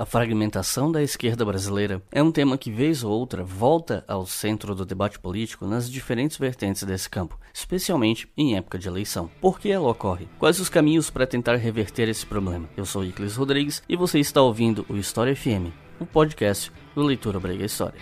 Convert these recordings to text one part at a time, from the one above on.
A fragmentação da esquerda brasileira é um tema que, vez ou outra, volta ao centro do debate político nas diferentes vertentes desse campo, especialmente em época de eleição. Por que ela ocorre? Quais os caminhos para tentar reverter esse problema? Eu sou Iclis Rodrigues e você está ouvindo o História FM, o podcast do Leitura Brega História.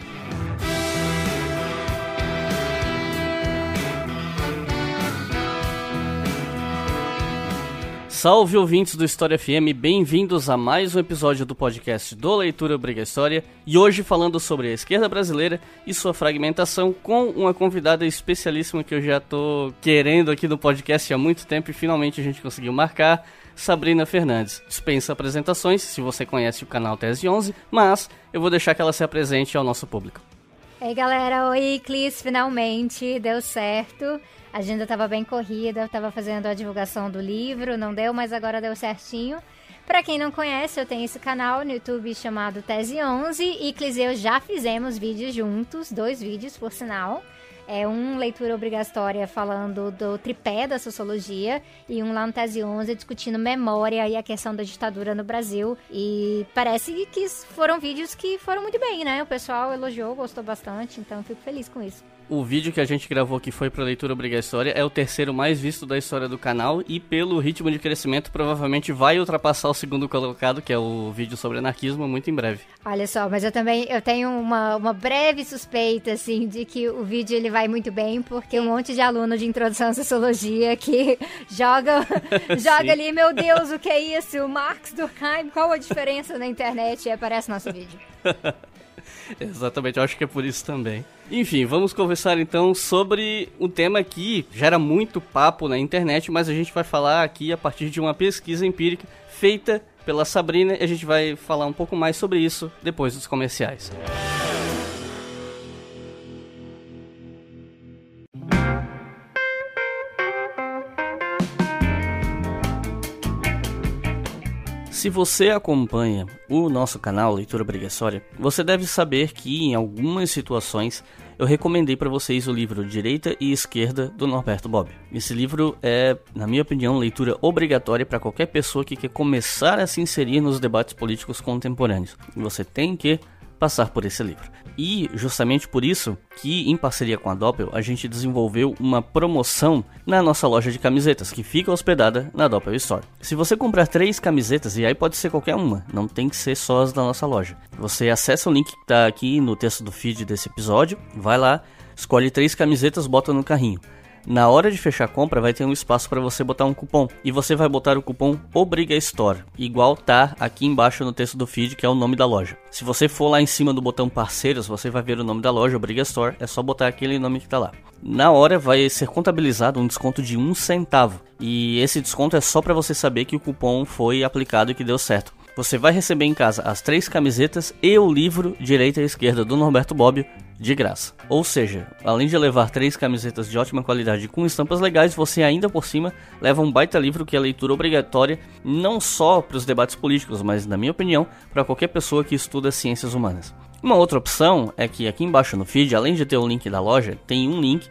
Salve ouvintes do História FM, bem-vindos a mais um episódio do podcast do Leitura Briga História e hoje falando sobre a esquerda brasileira e sua fragmentação com uma convidada especialíssima que eu já tô querendo aqui no podcast há muito tempo e finalmente a gente conseguiu marcar, Sabrina Fernandes. Dispensa apresentações se você conhece o canal Tese 11, mas eu vou deixar que ela se apresente ao nosso público. Ei galera, oi Clis, finalmente deu certo. A agenda tava bem corrida, eu tava fazendo a divulgação do livro, não deu, mas agora deu certinho. Pra quem não conhece, eu tenho esse canal no YouTube chamado Tese 11 e Clis e eu já fizemos vídeos juntos, dois vídeos por sinal. É um leitura obrigatória falando do tripé da sociologia e um lá no Tese 11 discutindo memória e a questão da ditadura no Brasil. E parece que foram vídeos que foram muito bem, né? O pessoal elogiou, gostou bastante, então fico feliz com isso. O vídeo que a gente gravou que foi para leitura obrigatória é o terceiro mais visto da história do canal e pelo ritmo de crescimento provavelmente vai ultrapassar o segundo colocado, que é o vídeo sobre anarquismo, muito em breve. Olha só, mas eu também eu tenho uma, uma breve suspeita assim de que o vídeo ele vai muito bem, porque um monte de aluno de introdução à sociologia que joga joga ali, meu Deus, o que é isso? O Marx Durkheim, qual a diferença na internet? E aparece nosso vídeo. Exatamente, eu acho que é por isso também. Enfim, vamos conversar então sobre um tema que gera muito papo na internet, mas a gente vai falar aqui a partir de uma pesquisa empírica feita pela Sabrina e a gente vai falar um pouco mais sobre isso depois dos comerciais. Se você acompanha o nosso canal Leitura Obrigatória, você deve saber que em algumas situações eu recomendei para vocês o livro Direita e Esquerda do Norberto Bobbio. Esse livro é, na minha opinião, leitura obrigatória para qualquer pessoa que quer começar a se inserir nos debates políticos contemporâneos. Você tem que passar por esse livro. E justamente por isso que, em parceria com a Doppel, a gente desenvolveu uma promoção na nossa loja de camisetas, que fica hospedada na Doppel Store. Se você comprar três camisetas, e aí pode ser qualquer uma, não tem que ser só as da nossa loja. Você acessa o link que está aqui no texto do feed desse episódio, vai lá, escolhe três camisetas, bota no carrinho. Na hora de fechar a compra, vai ter um espaço para você botar um cupom. E você vai botar o cupom Obriga Store, igual tá aqui embaixo no texto do feed, que é o nome da loja. Se você for lá em cima do botão parceiros, você vai ver o nome da loja, Obriga Store. É só botar aquele nome que tá lá. Na hora vai ser contabilizado um desconto de um centavo. E esse desconto é só para você saber que o cupom foi aplicado e que deu certo. Você vai receber em casa as três camisetas e o livro Direita e Esquerda do Norberto Bobbio de graça. Ou seja, além de levar três camisetas de ótima qualidade com estampas legais, você ainda por cima leva um baita livro que é leitura obrigatória não só para os debates políticos, mas na minha opinião, para qualquer pessoa que estuda ciências humanas. Uma outra opção é que aqui embaixo no feed, além de ter o link da loja, tem um link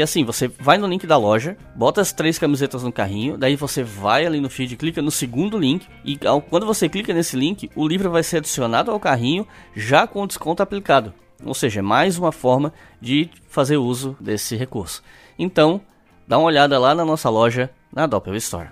que assim, você vai no link da loja, bota as três camisetas no carrinho, daí você vai ali no feed, clica no segundo link e ao, quando você clica nesse link, o livro vai ser adicionado ao carrinho já com desconto aplicado. Ou seja, é mais uma forma de fazer uso desse recurso. Então, dá uma olhada lá na nossa loja na Doppel Store.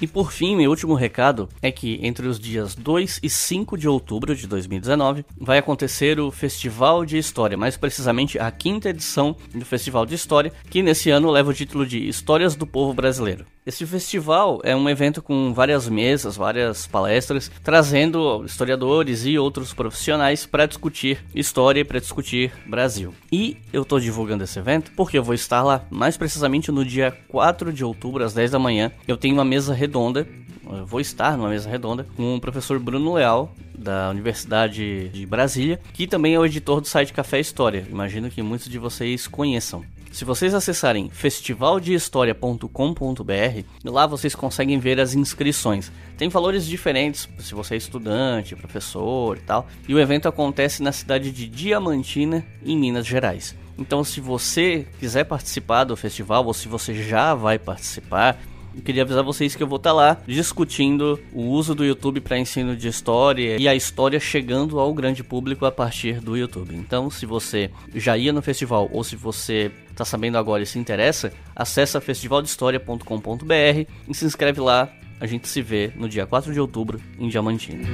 E por fim, meu último recado é que entre os dias 2 e 5 de outubro de 2019 vai acontecer o Festival de História, mais precisamente a quinta edição do Festival de História, que nesse ano leva o título de Histórias do Povo Brasileiro. Esse festival é um evento com várias mesas, várias palestras, trazendo historiadores e outros profissionais para discutir história e para discutir Brasil. E eu estou divulgando esse evento porque eu vou estar lá, mais precisamente no dia 4 de outubro, às 10 da manhã. Eu tenho uma mesa redonda vou estar numa mesa redonda com o professor Bruno Leal, da Universidade de Brasília, que também é o editor do site Café História. Imagino que muitos de vocês conheçam. Se vocês acessarem festivaldehistoria.com.br, lá vocês conseguem ver as inscrições. Tem valores diferentes se você é estudante, professor e tal. E o evento acontece na cidade de Diamantina, em Minas Gerais. Então, se você quiser participar do festival ou se você já vai participar, eu queria avisar vocês que eu vou estar lá discutindo o uso do YouTube para ensino de história e a história chegando ao grande público a partir do YouTube. Então, se você já ia no festival ou se você está sabendo agora e se interessa, acessa festivaldehistoria.com.br e se inscreve lá. A gente se vê no dia 4 de outubro em Diamantina.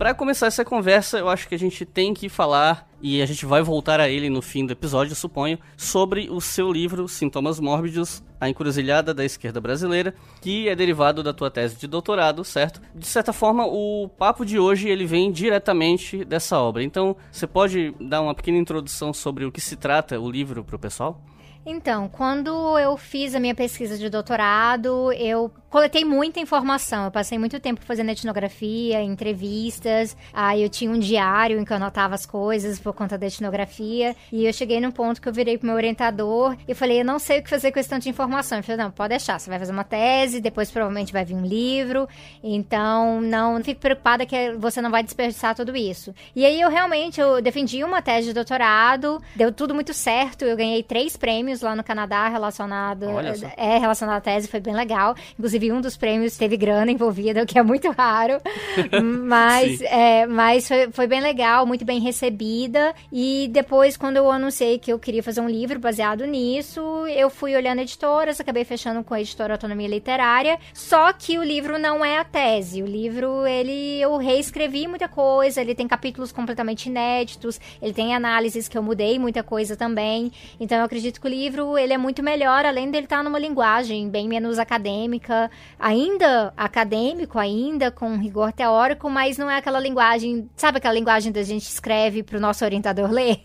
Para começar essa conversa, eu acho que a gente tem que falar e a gente vai voltar a ele no fim do episódio, suponho, sobre o seu livro Sintomas Mórbidos, a encruzilhada da esquerda brasileira, que é derivado da tua tese de doutorado, certo? De certa forma, o papo de hoje ele vem diretamente dessa obra. Então, você pode dar uma pequena introdução sobre o que se trata o livro para o pessoal? Então, quando eu fiz a minha pesquisa de doutorado, eu coletei muita informação. Eu passei muito tempo fazendo etnografia, entrevistas. Aí eu tinha um diário em que eu anotava as coisas por conta da etnografia. E eu cheguei num ponto que eu virei pro meu orientador e falei: Eu não sei o que fazer com esse tanto de informação. Ele falou: Não, pode deixar. Você vai fazer uma tese, depois provavelmente vai vir um livro. Então, não, não fique preocupada que você não vai desperdiçar tudo isso. E aí eu realmente eu defendi uma tese de doutorado, deu tudo muito certo. Eu ganhei três prêmios lá no Canadá relacionado, é, relacionado à tese, foi bem legal. Inclusive, Inclusive, um dos prêmios teve grana envolvida, o que é muito raro. mas é, mas foi, foi bem legal, muito bem recebida. E depois, quando eu anunciei que eu queria fazer um livro baseado nisso, eu fui olhando editoras, acabei fechando com a editora Autonomia Literária. Só que o livro não é a tese. O livro, ele eu reescrevi muita coisa, ele tem capítulos completamente inéditos, ele tem análises que eu mudei muita coisa também. Então eu acredito que o livro ele é muito melhor, além dele estar numa linguagem bem menos acadêmica, ainda acadêmico, ainda com rigor teórico, mas não é aquela linguagem, sabe aquela linguagem da gente escreve para o nosso orientador ler?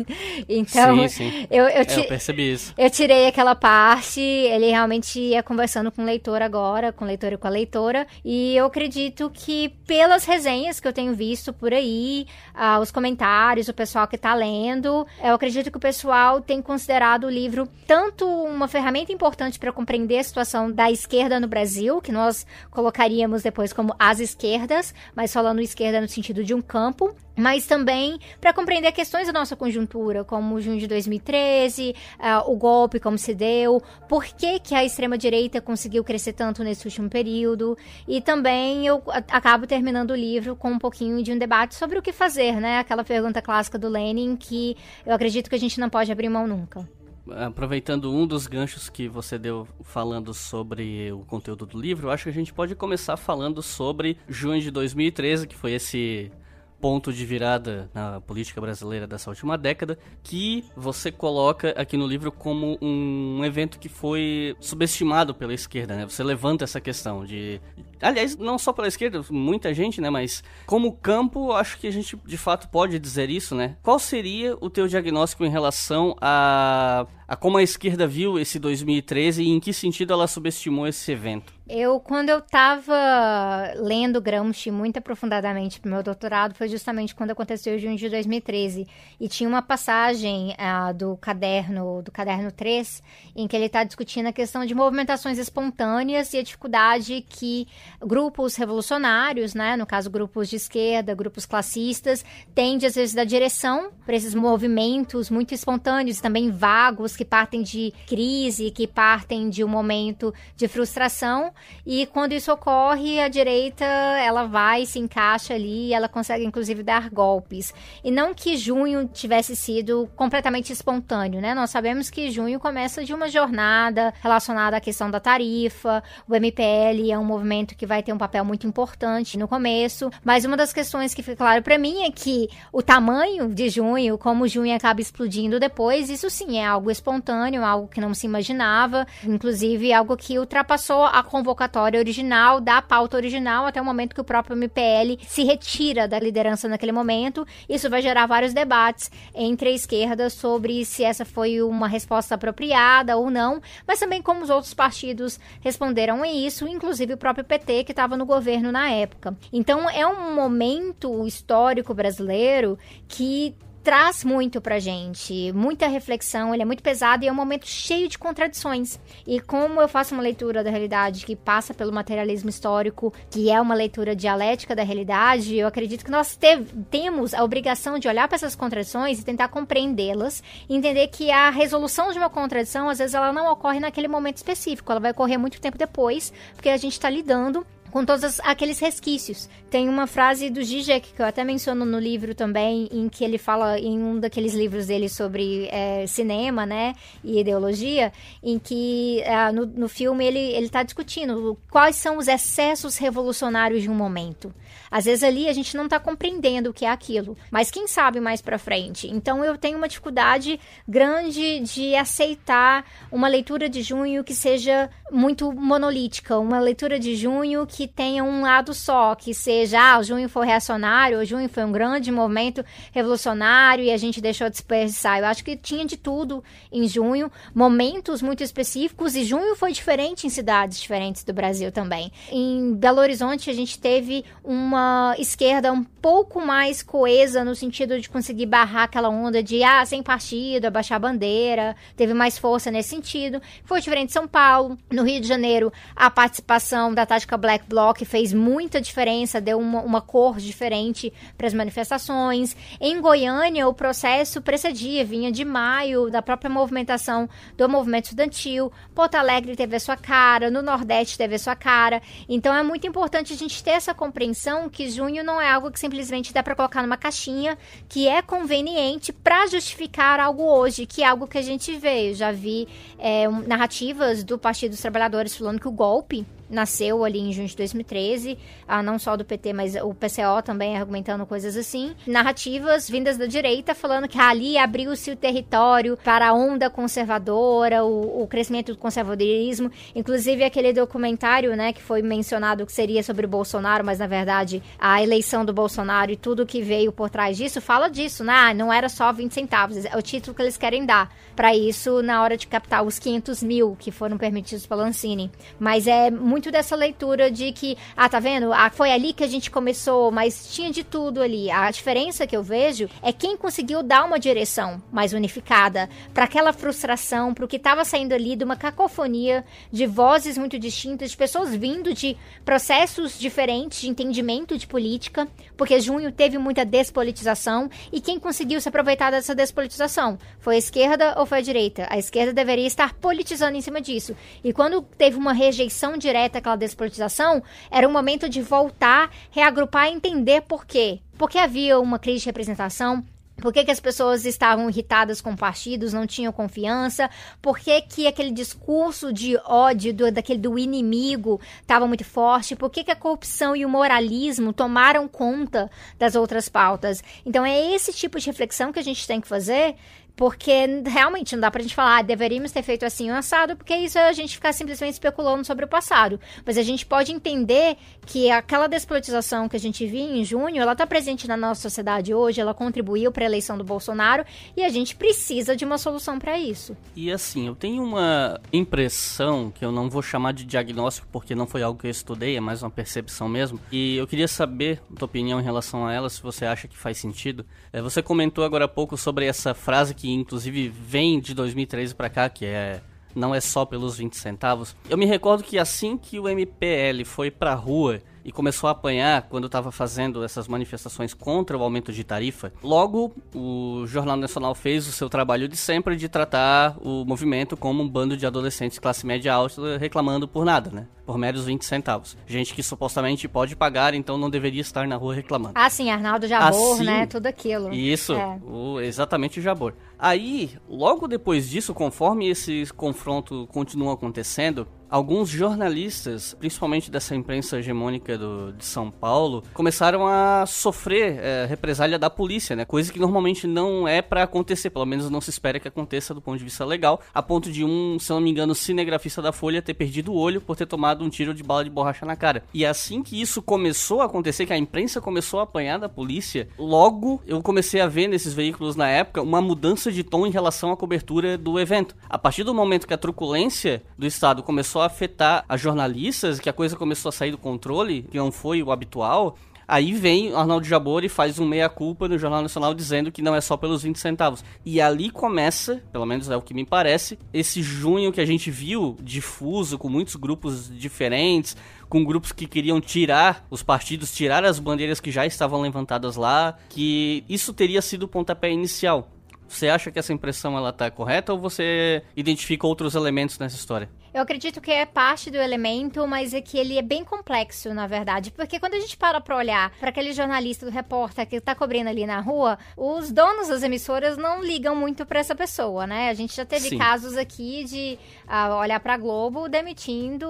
Então, sim, sim. Eu, eu, é, eu, percebi isso. Eu tirei aquela parte, ele realmente ia conversando com o leitor agora, com o leitor e com a leitora, e eu acredito que pelas resenhas que eu tenho visto por aí, ah, os comentários, o pessoal que está lendo, eu acredito que o pessoal tem considerado o livro tanto uma ferramenta importante para compreender a situação da esquerda no Brasil, que nós colocaríamos depois como as esquerdas, mas falando esquerda no sentido de um campo, mas também para compreender questões da nossa conjuntura, como o junho de 2013, uh, ah, o golpe, como se deu, por que, que a extrema-direita conseguiu crescer tanto nesse último período, e também eu acabo terminando o livro com um pouquinho de um debate sobre o que fazer, né? Aquela pergunta clássica do Lenin que eu acredito que a gente não pode abrir mão nunca aproveitando um dos ganchos que você deu falando sobre o conteúdo do livro, eu acho que a gente pode começar falando sobre junho de 2013, que foi esse ponto de virada na política brasileira dessa última década, que você coloca aqui no livro como um evento que foi subestimado pela esquerda, né? Você levanta essa questão de aliás, não só pela esquerda, muita gente, né, mas como campo, acho que a gente de fato pode dizer isso, né? Qual seria o teu diagnóstico em relação a a como a esquerda viu esse 2013 e em que sentido ela subestimou esse evento? Eu, quando eu estava lendo Gramsci muito aprofundadamente para meu doutorado, foi justamente quando aconteceu em junho de 2013. E tinha uma passagem uh, do caderno, do caderno 3, em que ele está discutindo a questão de movimentações espontâneas e a dificuldade que grupos revolucionários, né, no caso grupos de esquerda, grupos classistas, tende às vezes da direção para esses movimentos muito espontâneos, também vagos, que partem de crise, que partem de um momento de frustração, e quando isso ocorre, a direita, ela vai, se encaixa ali, ela consegue inclusive dar golpes. E não que junho tivesse sido completamente espontâneo, né? Nós sabemos que junho começa de uma jornada relacionada à questão da tarifa, o MPL é um movimento que vai ter um papel muito importante no começo, mas uma das questões que fica claro para mim é que o tamanho de junho, como junho acaba explodindo depois, isso sim é algo espontâneo, algo que não se imaginava, inclusive algo que ultrapassou a convocatória original, da pauta original, até o momento que o próprio MPL se retira da liderança naquele momento. Isso vai gerar vários debates entre a esquerda sobre se essa foi uma resposta apropriada ou não, mas também como os outros partidos responderam a isso, inclusive o próprio PT, que estava no governo na época. Então, é um momento histórico brasileiro que traz muito pra gente, muita reflexão, ele é muito pesado e é um momento cheio de contradições. E como eu faço uma leitura da realidade que passa pelo materialismo histórico, que é uma leitura dialética da realidade, eu acredito que nós te temos a obrigação de olhar para essas contradições e tentar compreendê-las, entender que a resolução de uma contradição, às vezes, ela não ocorre naquele momento específico, ela vai ocorrer muito tempo depois, porque a gente está lidando com todos aqueles resquícios. Tem uma frase do Zizek, que eu até menciono no livro também, em que ele fala em um daqueles livros dele sobre é, cinema, né, e ideologia, em que é, no, no filme ele, ele tá discutindo quais são os excessos revolucionários de um momento. Às vezes ali a gente não está compreendendo o que é aquilo, mas quem sabe mais para frente. Então eu tenho uma dificuldade grande de aceitar uma leitura de junho que seja muito monolítica, uma leitura de junho que tenha um lado só, que seja, ah, junho foi reacionário, o junho foi um grande movimento revolucionário e a gente deixou de desperdiçar. Eu acho que tinha de tudo em junho, momentos muito específicos e junho foi diferente em cidades diferentes do Brasil também. Em Belo Horizonte a gente teve uma esquerda um pouco mais coesa no sentido de conseguir barrar aquela onda de ah, sem partido, abaixar a bandeira, teve mais força nesse sentido. Foi diferente em São Paulo, no Rio de Janeiro, a participação da tática Black Bloc fez muita diferença, deu uma, uma cor diferente para as manifestações. Em Goiânia, o processo precedia, vinha de maio, da própria movimentação do movimento estudantil. Porto Alegre teve a sua cara, no Nordeste teve a sua cara. Então é muito importante a gente ter essa compreensão que junho não é algo que simplesmente dá para colocar numa caixinha, que é conveniente para justificar algo hoje, que é algo que a gente vê. Eu já vi é, narrativas do Partido dos Trabalhadores falando que o golpe nasceu ali em junho de 2013, ah, não só do PT, mas o PCO também argumentando coisas assim. Narrativas vindas da direita falando que ali abriu-se o território para a onda conservadora, o, o, crescimento do conservadorismo. Inclusive aquele documentário, né, que foi mencionado que seria sobre o Bolsonaro, mas na verdade a eleição do Bolsonaro e tudo que veio por trás disso fala disso, né? Ah, não era só 20 centavos, é o título que eles querem dar para isso na hora de captar os 500 mil que foram permitidos pela Ancine. Mas é muito muito dessa leitura de que, ah, tá vendo? Ah, foi ali que a gente começou, mas tinha de tudo ali. A diferença que eu vejo é quem conseguiu dar uma direção mais unificada para aquela frustração, para o que estava saindo ali de uma cacofonia de vozes muito distintas, de pessoas vindo de processos diferentes de entendimento de política, porque junho teve muita despolitização e quem conseguiu se aproveitar dessa despolitização foi a esquerda ou foi a direita? A esquerda deveria estar politizando em cima disso. E quando teve uma rejeição direta direta aquela despolitização, era um momento de voltar, reagrupar e entender por quê. Porque havia uma crise de representação, por que, que, as pessoas estavam irritadas com partidos, não tinham confiança? Por que, que aquele discurso de ódio do, daquele, do inimigo estava muito forte? Por que, que a corrupção e o moralismo tomaram conta das outras pautas? Então é esse tipo de reflexão que a gente tem que fazer porque realmente não dá pra gente falar, ah, deveríamos ter feito assim o assado, porque isso é a gente ficar simplesmente especulando sobre o passado. Mas a gente pode entender que aquela despolitização que a gente viu em junho, ela tá presente na nossa sociedade hoje, ela contribuiu para a eleição do Bolsonaro e a gente precisa de uma solução para isso. E assim, eu tenho uma impressão que eu não vou chamar de diagnóstico porque não foi algo que eu estudei, é mais uma percepção mesmo. E eu queria saber a tua opinião em relação a ela, se você acha que faz sentido. É, você comentou agora há pouco sobre essa frase que que inclusive vem de 2013 para cá, que é não é só pelos 20 centavos. Eu me recordo que assim que o MPL foi pra rua e começou a apanhar quando estava fazendo essas manifestações contra o aumento de tarifa, logo o Jornal Nacional fez o seu trabalho de sempre de tratar o movimento como um bando de adolescentes classe média alta reclamando por nada, né? Por meros 20 centavos. Gente que supostamente pode pagar, então não deveria estar na rua reclamando. Ah, sim, Arnaldo Jabor, Assim, né? Tudo aquilo. Isso, É. o- exatamente o Jabor. Aí, logo depois disso, conforme esse confronto continua acontecendo, alguns jornalistas, principalmente dessa imprensa hegemônica do- de São Paulo, começaram a sofrer é, represália da polícia, né? Coisa que normalmente não é pra acontecer, pelo menos não se espera que aconteça do ponto de vista legal, a ponto de um, se não me engano, cinegrafista da Folha ter perdido o olho por ter tomado um tiro de bala de borracha na cara. E assim que isso começou a acontecer, que a imprensa começou a apanhar da polícia, logo eu comecei a ver nesses veículos na época uma mudança de tom em relação à cobertura do evento. A partir do momento que a truculência do Estado começou a afetar as jornalistas, que a coisa começou a sair do controle, que não foi o habitual, Aí vem Arnaldo Jabor e faz um meia-culpa no Jornal Nacional dizendo que não é só pelos 20 centavos. E ali começa, pelo menos é o que me parece, esse junho que a gente viu difuso, com muitos grupos diferentes, com grupos que queriam tirar os partidos, tirar as bandeiras que já estavam levantadas lá, que isso teria sido o pontapé inicial. Você acha que essa impressão ela tá correta ou você identifica outros elementos nessa história? Eu acredito que é parte do elemento, mas é que ele é bem complexo, na verdade. Porque quando a gente para pra olhar para aquele jornalista do repórter que tá cobrindo ali na rua, os donos das emissoras não ligam muito pra essa pessoa, né? A gente já teve Sim. casos aqui de ah, olhar pra Globo demitindo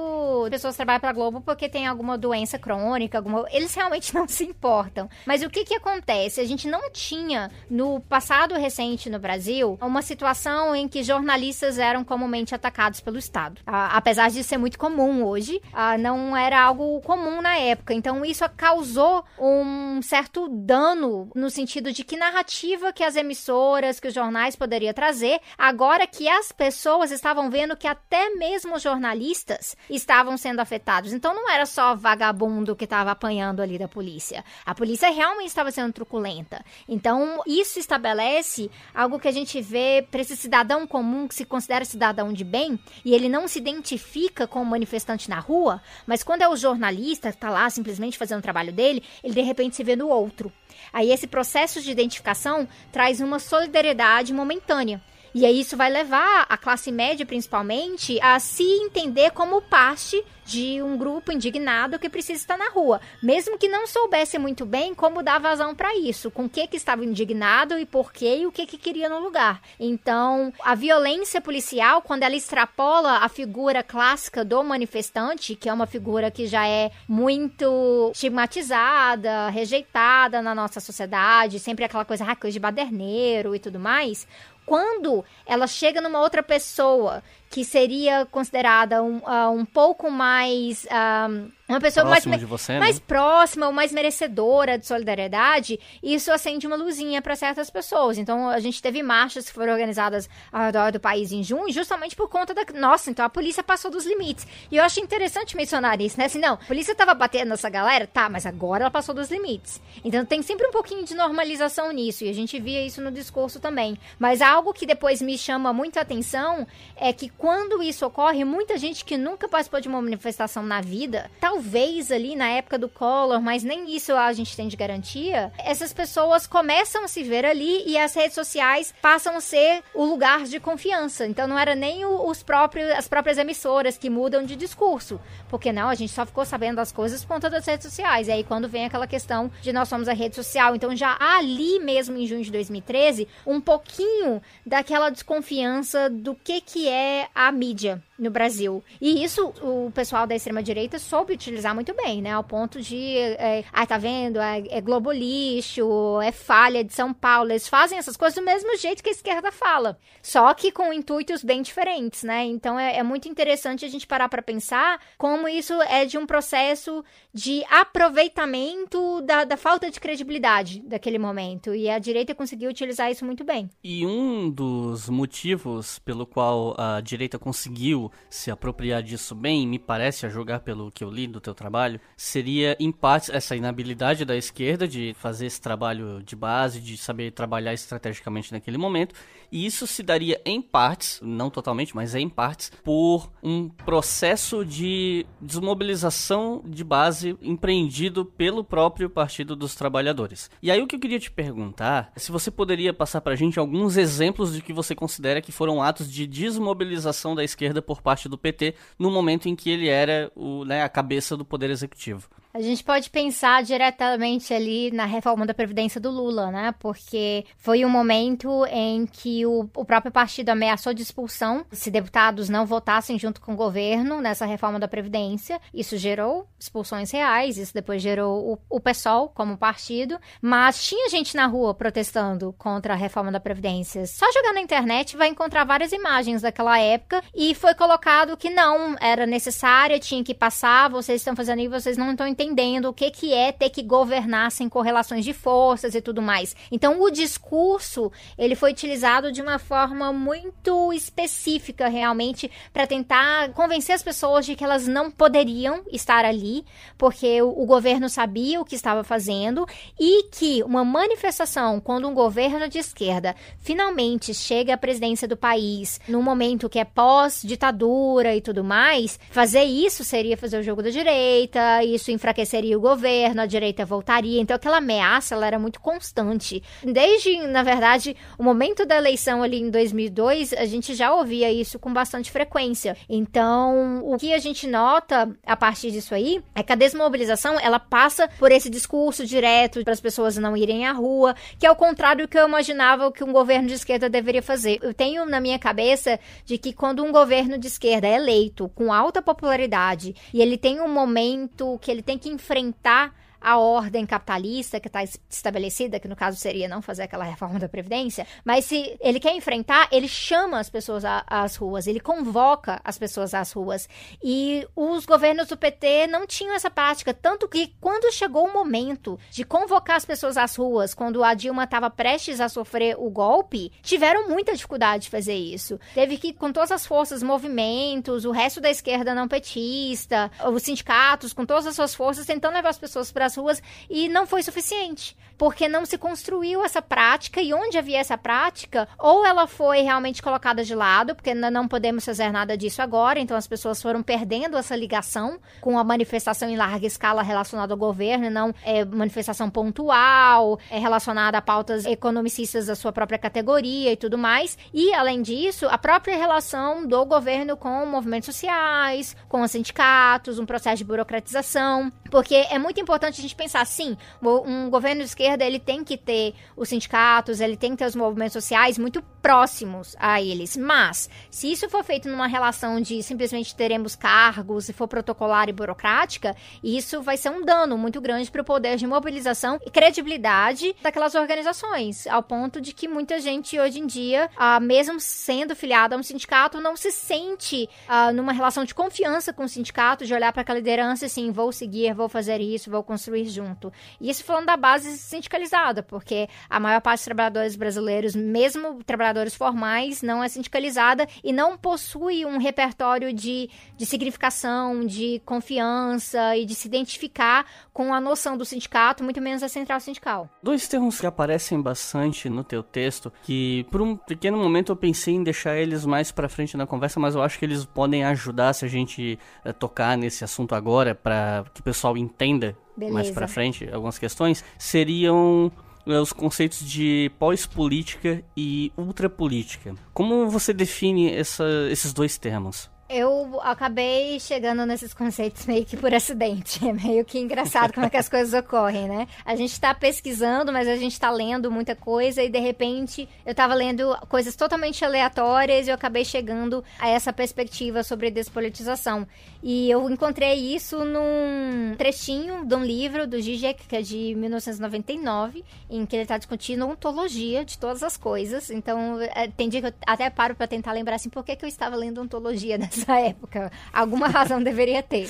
pessoas que trabalham pra Globo porque tem alguma doença crônica, alguma... Eles realmente não se importam. Mas o que que acontece? A gente não tinha, no passado recente no Brasil, uma situação em que jornalistas eram comumente atacados pelo Estado. Ah, apesar de ser muito comum hoje, ah, não era algo comum na época. Então isso causou um certo dano no sentido de que narrativa que as emissoras, que os jornais poderiam trazer, agora que as pessoas estavam vendo que até mesmo os jornalistas estavam sendo afetados. Então não era só vagabundo que estava apanhando ali da polícia. A polícia realmente estava sendo truculenta. Então isso estabelece algo que a gente vê para esse cidadão comum que se considera cidadão de bem e ele não se identifica como manifestante na rua, mas quando é o jornalista que está lá simplesmente fazendo o trabalho dele, ele de repente se vê no outro. Aí esse processo de identificação traz uma solidariedade momentânea. E aí isso vai levar a classe média, principalmente, a se entender como parte de um grupo indignado que precisa estar na rua, mesmo que não soubesse muito bem como dar vazão para isso, com o que que estava indignado e por quê e o que que queria no lugar. Então, a violência policial, quando ela extrapola a figura clássica do manifestante, que é uma figura que já é muito estigmatizada, rejeitada na nossa sociedade, sempre aquela coisa, ah, coisa de baderneiro e tudo mais, quando ela chega numa outra pessoa que seria considerada um, ah, um pouco mais. ah, uma pessoa mais, Próximo você, né? mais próxima ou mais merecedora de solidariedade, isso acende uma luzinha para certas pessoas. Então, a gente teve marchas que foram organizadas ao redor do país em junho, justamente por conta da. Nossa, então a polícia passou dos limites. E eu acho interessante mencionar isso, né? Assim, não, a polícia tava batendo nessa galera, tá, mas agora ela passou dos limites. Então, tem sempre um pouquinho de normalização nisso, e a gente via isso no discurso também. Mas algo que depois me chama muito a atenção é que quando isso ocorre, muita gente que nunca participou de uma manifestação na vida, talvez ali na época do Collor, mas nem isso a gente tem de garantia, essas pessoas começam a se ver ali e as redes sociais passam a ser o lugar de confiança. Então não era nem os próprios, as próprias emissoras que mudam de discurso, porque não, a gente só ficou sabendo das coisas por conta das redes sociais. E aí quando vem aquela questão de nós somos a rede social, então já ali mesmo em junho de 2013, um pouquinho daquela desconfiança do que que é a mídia no Brasil. E isso o pessoal da extrema-direita soube utilizar muito bem, né? Ao ponto de, é, ah, tá vendo? É, é Globo Lixo, é falha de São Paulo. Eles fazem essas coisas do mesmo jeito que a esquerda fala. Só que com intuitos bem diferentes, né? Então é, é muito interessante a gente parar pra pensar como isso é de um processo de aproveitamento da, da falta de credibilidade daquele momento. E a direita conseguiu utilizar isso muito bem. E um dos motivos pelo qual a direita conseguiu se apropriar disso bem, me parece, a jogar pelo que eu li do teu trabalho, seria em parte essa inabilidade da esquerda de fazer esse trabalho de base, de saber trabalhar estrategicamente naquele momento, E isso se daria em partes, não totalmente, mas em partes, por um processo de desmobilização de base empreendido pelo próprio Partido dos Trabalhadores. E aí o que eu queria te perguntar é se você poderia passar pra gente alguns exemplos de que você considera que foram atos de desmobilização da esquerda por parte do PT no momento em que ele era o, né, a cabeça do poder executivo. A gente pode pensar diretamente ali na reforma da Previdência do Lula, né? Porque foi um momento em que o, o, próprio partido ameaçou de expulsão se deputados não votassem junto com o governo nessa reforma da Previdência. Isso gerou expulsões reais, isso depois gerou o, o PSOL como partido. Mas tinha gente na rua protestando contra a reforma da Previdência. Só jogar na internet vai encontrar várias imagens daquela época e foi colocado que não era necessária, tinha que passar, vocês estão fazendo isso, vocês não estão entendendo entendendo o que, que é ter que governar sem correlações de forças e tudo mais. Então, o discurso ele foi utilizado de uma forma muito específica, realmente, para tentar convencer as pessoas de que elas não poderiam estar ali, porque o, o governo sabia o que estava fazendo e que uma manifestação, quando um governo de esquerda finalmente chega à presidência do país, num momento que é pós-ditadura e tudo mais, fazer isso seria fazer o jogo da direita, isso enfraquecer enfraqueceria o governo, a direita voltaria. Então aquela ameaça ela era muito constante. Desde, na verdade, o momento da eleição ali em 2002, a gente já ouvia isso com bastante frequência. Então, o que a gente nota a partir disso aí é que a desmobilização ela passa por esse discurso direto para as pessoas não irem à rua, que é o contrário do que eu imaginava que um governo de esquerda deveria fazer. Eu tenho na minha cabeça de que quando um governo de esquerda é eleito com alta popularidade e ele tem um momento que ele tem que que enfrentar a ordem capitalista que está estabelecida, que no caso seria não fazer aquela reforma da Previdência, mas se ele quer enfrentar, ele chama as pessoas às ruas, ele convoca as pessoas às ruas. E os governos do PT não tinham essa prática, tanto que quando chegou o momento de convocar as pessoas às ruas, quando a Dilma estava prestes a sofrer o golpe, tiveram muita dificuldade de fazer isso. Teve que, com todas as forças, movimentos, o resto da esquerda não petista, os sindicatos, com todas as suas forças, tentando levar as pessoas para as ruas e não foi suficiente, porque não se construiu essa prática e onde havia essa prática, ou ela foi realmente colocada de lado, porque não podemos fazer nada disso agora, então as pessoas foram perdendo essa ligação com a manifestação em larga escala relacionada ao governo, não é manifestação pontual, é relacionada a pautas economicistas da sua própria categoria e tudo mais. E além disso, a própria relação do governo com movimentos sociais, com os sindicatos, um processo de burocratização, porque é muito importante gente pensar assim, um governo de esquerda, ele tem que ter os sindicatos, ele tem que ter os movimentos sociais muito próximos a eles. Mas, se isso for feito numa relação de simplesmente teremos cargos e for protocolar e burocrática, isso vai ser um dano muito grande para o poder de mobilização e credibilidade daquelas organizações, ao ponto de que muita gente hoje em dia, ah, mesmo sendo filiada a um sindicato, não se sente ah, numa relação de confiança com o sindicato, de olhar para aquela liderança assim, vou seguir, vou fazer isso, vou construir junto. E isso falando da base sindicalizada, porque a maior parte dos trabalhadores brasileiros, mesmo trabalhadores formais, não é sindicalizada e não possui um repertório de, de significação, de confiança e de se identificar com a noção do sindicato, muito menos a central sindical. Dois termos que aparecem bastante no teu texto, que por um pequeno momento eu pensei em deixar eles mais para frente na conversa, mas eu acho que eles podem ajudar se a gente é, tocar nesse assunto agora, para que o pessoal entenda Beleza. mais para frente algumas questões, seriam eh, os conceitos de pós-política e ultrapolítica. Como você define essa, esses dois termos? Eu acabei chegando nesses conceitos meio que por acidente. É meio que engraçado como é que as coisas ocorrem, né? A gente tá pesquisando, mas a gente tá lendo muita coisa e de repente eu tava lendo coisas totalmente aleatórias e eu acabei chegando a essa perspectiva sobre despolitização. E eu encontrei isso num trechinho de um livro do Zizek, que é de 1999, em que ele tá discutindo ontologia de todas as coisas. Então, é, tem dia que eu até paro para tentar lembrar assim, por que, que eu estava lendo ontologia nessa nessa época. Alguma razão deveria ter.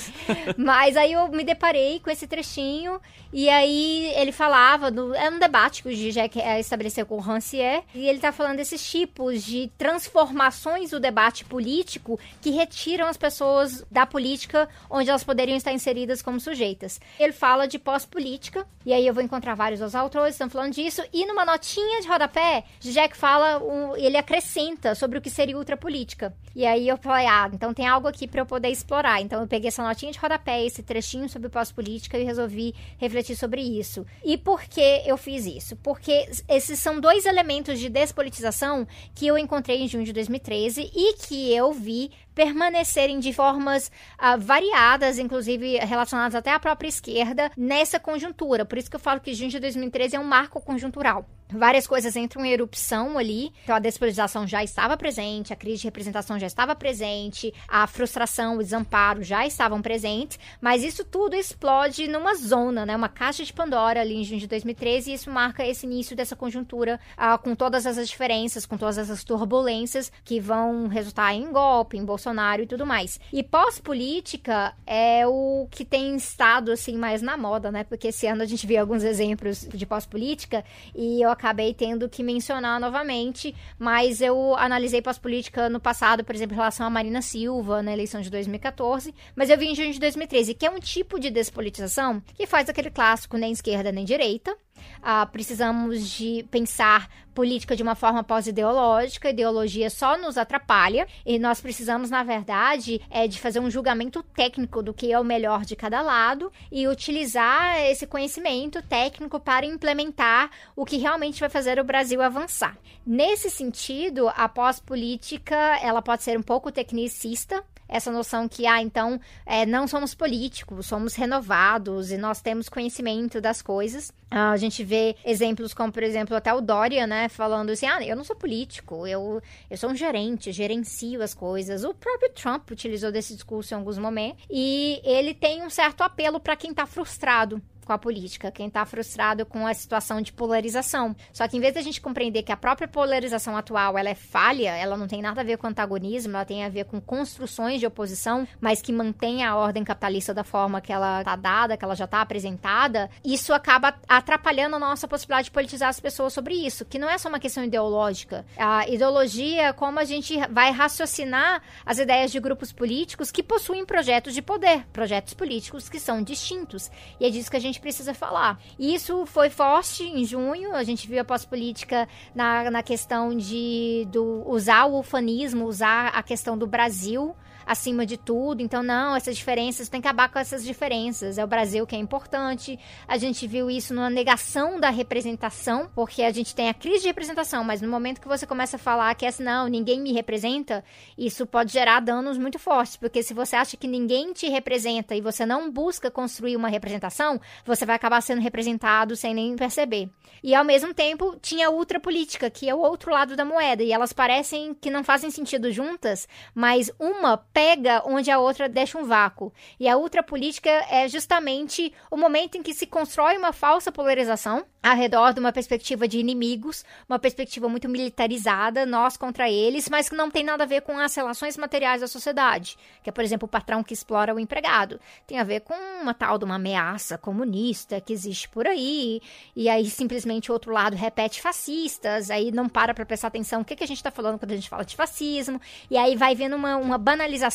Mas aí eu me deparei com esse trechinho e aí ele falava, do, é um debate que o Zizek estabeleceu com o Rancière, e ele tá falando desses tipos de transformações do debate político que retiram as pessoas da política onde elas poderiam estar inseridas como sujeitas. Ele fala de pós-política, e aí eu vou encontrar vários outros autores estão falando disso, e numa notinha de rodapé, Zizek fala, um, ele acrescenta sobre o que seria ultrapolítica. E aí eu falei, ah, então tem algo aqui para eu poder explorar. Então eu peguei essa notinha de rodapé, esse trechinho sobre pós-política e resolvi refletir sobre isso. E por que eu fiz isso? Porque esses são dois elementos de despolitização que eu encontrei em junho de 2013 e que eu vi permanecerem de formas uh, variadas, inclusive relacionadas até à própria esquerda, nessa conjuntura. Por isso que eu falo que junho de 2013 é um marco conjuntural. Várias coisas entram em erupção ali. Então, a despolitização já estava presente, a crise de representação já estava presente, a frustração, o desamparo já estavam presentes, mas isso tudo explode numa zona, né? Uma caixa de Pandora ali em junho de 2013, e isso marca esse início dessa conjuntura uh, com todas essas diferenças, com todas essas turbulências que vão resultar em golpe, em Bolsonaro e tudo mais. E pós-política é o que tem estado, assim, mais na moda, né? Porque esse ano a gente viu alguns exemplos de pós-política e eu acabei tendo que mencionar novamente, mas eu analisei pós-política no passado, por exemplo, em relação a Marina Silva, na eleição de 2014, mas eu vi em junho de 2013, que é um tipo de despolitização que faz aquele clássico nem esquerda nem direita, ah, precisamos de pensar política de uma forma pós-ideológica, ideologia só nos atrapalha, e nós precisamos, na verdade, é de fazer um julgamento técnico do que é o melhor de cada lado e utilizar esse conhecimento técnico para implementar o que realmente vai fazer o Brasil avançar. Nesse sentido, a pós-política, ela pode ser um pouco tecnicista, essa noção que, ah, então, é, não somos políticos, somos renovados e nós temos conhecimento das coisas. Ah, a gente vê exemplos como, por exemplo, até o Dória, né, falando assim, ah, eu não sou político, eu, eu sou um gerente, gerencio as coisas. O próprio Trump utilizou desse discurso em alguns momentos e ele tem um certo apelo para quem está frustrado com a política, quem está frustrado com a situação de polarização. Só que em vez da gente compreender que a própria polarização atual ela é falha, ela não tem nada a ver com antagonismo, ela tem a ver com construções de oposição, mas que mantém a ordem capitalista da forma que ela está dada, que ela já está apresentada, isso acaba atrapalhando a nossa possibilidade de politizar as pessoas sobre isso, que não é só uma questão ideológica. A ideologia é como a gente vai raciocinar as ideias de grupos políticos que possuem projetos de poder, projetos políticos que são distintos. E é disso que a gente gente precisa falar. E isso foi forte em junho, a gente viu a pós-política na, na questão de do, usar o ufanismo, usar a questão do Brasil acima de tudo. Então, não, essas diferenças, tem que acabar com essas diferenças. É o Brasil que é importante. A gente viu isso numa negação da representação, porque a gente tem a crise de representação, mas no momento que você começa a falar que é assim, não, ninguém me representa, isso pode gerar danos muito fortes, porque se você acha que ninguém te representa e você não busca construir uma representação, você vai acabar sendo representado sem nem perceber. E ao mesmo tempo, tinha a ultrapolítica, que é o outro lado da moeda, e elas parecem que não fazem sentido juntas, mas uma pega onde a outra deixa um vácuo. E a ultrapolítica é justamente o momento em que se constrói uma falsa polarização ao redor de uma perspectiva de inimigos, uma perspectiva muito militarizada, nós contra eles, mas que não tem nada a ver com as relações materiais da sociedade, que é, por exemplo, o patrão que explora o empregado. Tem a ver com uma tal de uma ameaça comunista que existe por aí, e aí simplesmente o outro lado repete fascistas, aí não para para prestar atenção o que, que a gente está falando quando a gente fala de fascismo, e aí vai vendo uma, uma banalização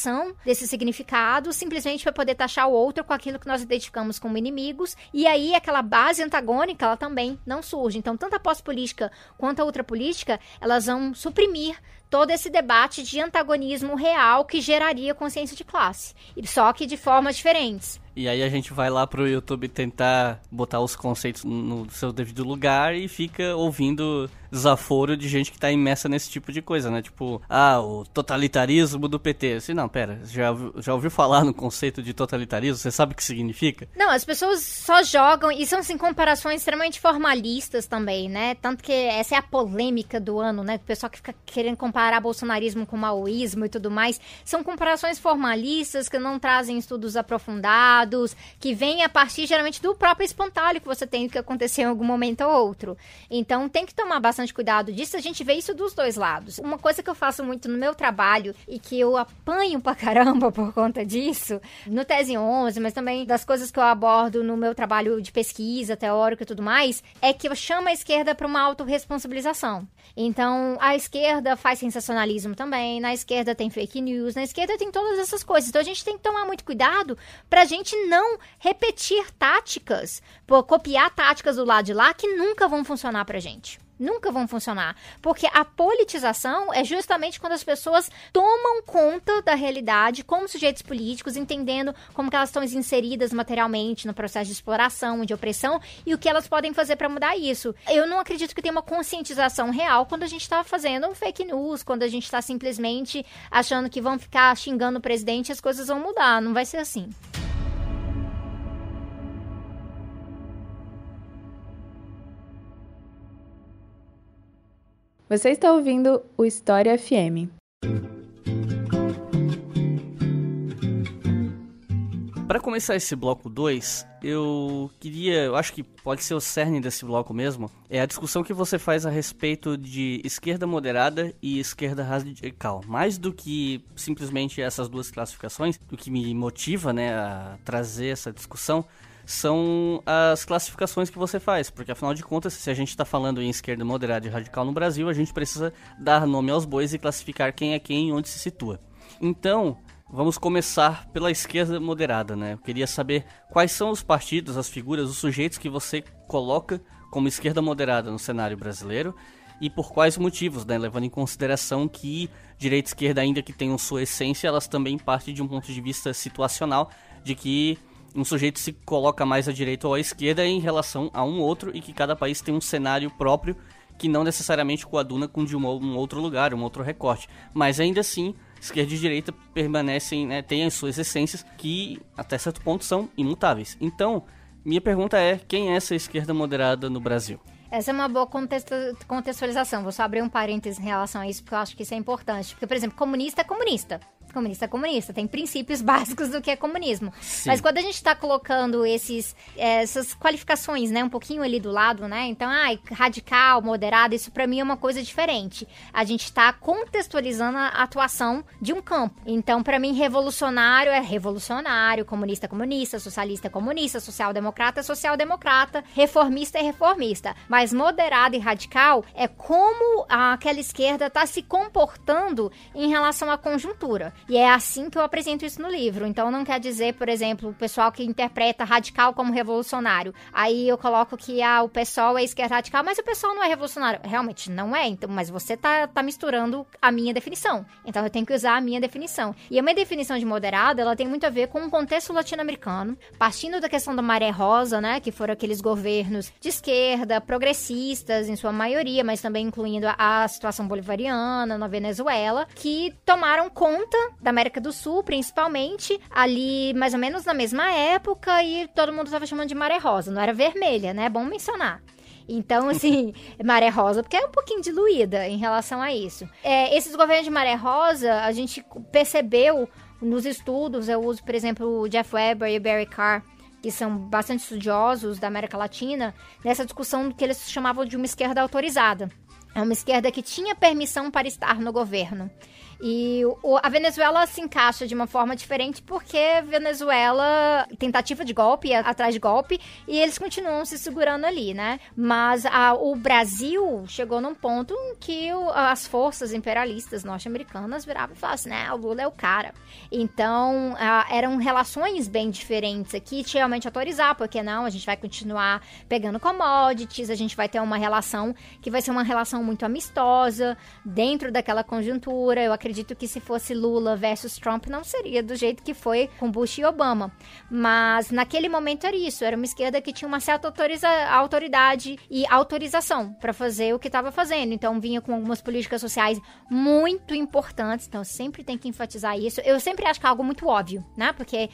desse significado, simplesmente para poder taxar o outro com aquilo que nós identificamos como inimigos, e aí aquela base antagônica, ela também não surge. Então, tanto a pós-política quanto a ultrapolítica, elas vão suprimir todo esse debate de antagonismo real que geraria consciência de classe, só que de formas diferentes. E aí a gente vai lá pro YouTube tentar botar os conceitos no seu devido lugar e fica ouvindo desaforo de gente que tá imersa nesse tipo de coisa, né? Tipo, ah, o totalitarismo do PT. Assim, não, pera, já, já ouviu falar no conceito de totalitarismo? Você sabe o que significa? Não, as pessoas só jogam, e são, assim, comparações extremamente formalistas também, né? Tanto que essa é a polêmica do ano, né? O pessoal que fica querendo comparar bolsonarismo com maoísmo e tudo mais. São comparações formalistas que não trazem estudos aprofundados, que vêm a partir, geralmente, do próprio espantalho que você tem que acontecer em algum momento ou outro. Então, tem que tomar bastante bastante cuidado disso, a gente vê isso dos dois lados. Uma coisa que eu faço muito no meu trabalho e que eu apanho pra caramba por conta disso, no Tese 11, mas também das coisas que eu abordo no meu trabalho de pesquisa teórica e tudo mais, é que eu chamo a esquerda para uma autorresponsabilização. Então, a esquerda faz sensacionalismo também, na esquerda tem fake news, na esquerda tem todas essas coisas. Então, a gente tem que tomar muito cuidado pra gente não repetir táticas, copiar táticas do lado de lá que nunca vão funcionar pra gente nunca vão funcionar. Porque a politização é justamente quando as pessoas tomam conta da realidade como sujeitos políticos, entendendo como elas estão inseridas materialmente no processo de exploração, de opressão e o que elas podem fazer para mudar isso. Eu não acredito que tenha uma conscientização real quando a gente está fazendo fake news, quando a gente está simplesmente achando que vão ficar xingando o presidente e as coisas vão mudar. Não vai ser assim. Você está ouvindo o História FM. Para começar esse bloco 2, eu queria, eu acho que pode ser o cerne desse bloco mesmo, é a discussão que você faz a respeito de esquerda moderada e esquerda radical. Mais do que simplesmente essas duas classificações, o que me motiva, né, a trazer essa discussão são as classificações que você faz, porque afinal de contas, se a gente está falando em esquerda moderada e radical no Brasil, a gente precisa dar nome aos bois e classificar quem é quem e onde se situa. Então, vamos começar pela esquerda moderada, né? Eu queria saber quais são os partidos, as figuras, os sujeitos que você coloca como esquerda moderada no cenário brasileiro e por quais motivos, né? Levando em consideração que direita e esquerda, ainda que tenham sua essência, elas também partem de um ponto de vista situacional de que um sujeito se coloca mais à direita ou à esquerda em relação a um outro e que cada país tem um cenário próprio que não necessariamente coaduna com de um, outro lugar, um outro recorte. Mas ainda assim, esquerda e direita permanecem, né, têm as suas essências que até certo ponto são imutáveis. Então, minha pergunta é, quem é essa esquerda moderada no Brasil? Essa é uma boa contextualização. Vou só abrir um parênteses em relação a isso, porque eu acho que isso é importante. Porque, por exemplo, comunista é comunista comunista é comunista, tem princípios básicos do que é comunismo. Sim. Mas quando a gente está colocando esses, essas qualificações, né, um pouquinho ali do lado, né, então, ai, radical, moderado, isso para mim é uma coisa diferente. A gente está contextualizando a atuação de um campo. Então, para mim, revolucionário é revolucionário, comunista é comunista, socialista é comunista, social-democrata é social-democrata, reformista é reformista. Mas moderado e radical é como aquela esquerda está se comportando em relação à conjuntura. E é assim que eu apresento isso no livro. Então não quer dizer, por exemplo, o pessoal que interpreta radical como revolucionário. Aí eu coloco que ah, o pessoal é esquerda radical, mas o pessoal não é revolucionário. Realmente não é, então, mas você tá, tá misturando a minha definição. Então eu tenho que usar a minha definição. E a minha definição de moderado, ela tem muito a ver com o contexto latino-americano, partindo da questão da maré rosa, né, que foram aqueles governos de esquerda, progressistas em sua maioria, mas também incluindo a, a situação bolivariana na Venezuela, que tomaram conta da América do Sul, principalmente, ali mais ou menos na mesma época, e todo mundo estava chamando de maré rosa, não era vermelha, né? É bom mencionar. Então, assim, maré rosa, porque é um pouquinho diluída em relação a isso. É, esses governos de maré rosa, a gente percebeu nos estudos, eu uso, por exemplo, o Jeff Weber e o Barry Carr, que são bastante estudiosos da América Latina, nessa discussão que eles chamavam de uma esquerda autorizada. É uma esquerda que tinha permissão para estar no governo. E o, a Venezuela se encaixa de uma forma diferente porque Venezuela tentativa de golpe atrás de golpe e eles continuam se segurando ali, né? Mas a, o Brasil chegou num ponto em que o, as forças imperialistas norte-americanas viravam e falavam assim, né? O Lula é o cara. Então a, eram relações bem diferentes aqui, tinha realmente autorizar, porque não, a gente vai continuar pegando commodities, a gente vai ter uma relação que vai ser uma relação muito amistosa dentro daquela conjuntura. Eu acredito acredito que se fosse Lula versus Trump não seria do jeito que foi com Bush e Obama. Mas naquele momento era isso, era uma esquerda que tinha uma certa autoriza autoridade e autorização para fazer o que estava fazendo. Então vinha com algumas políticas sociais muito importantes. Então sempre tem que enfatizar isso. Eu sempre acho que é algo muito óbvio, né? Porque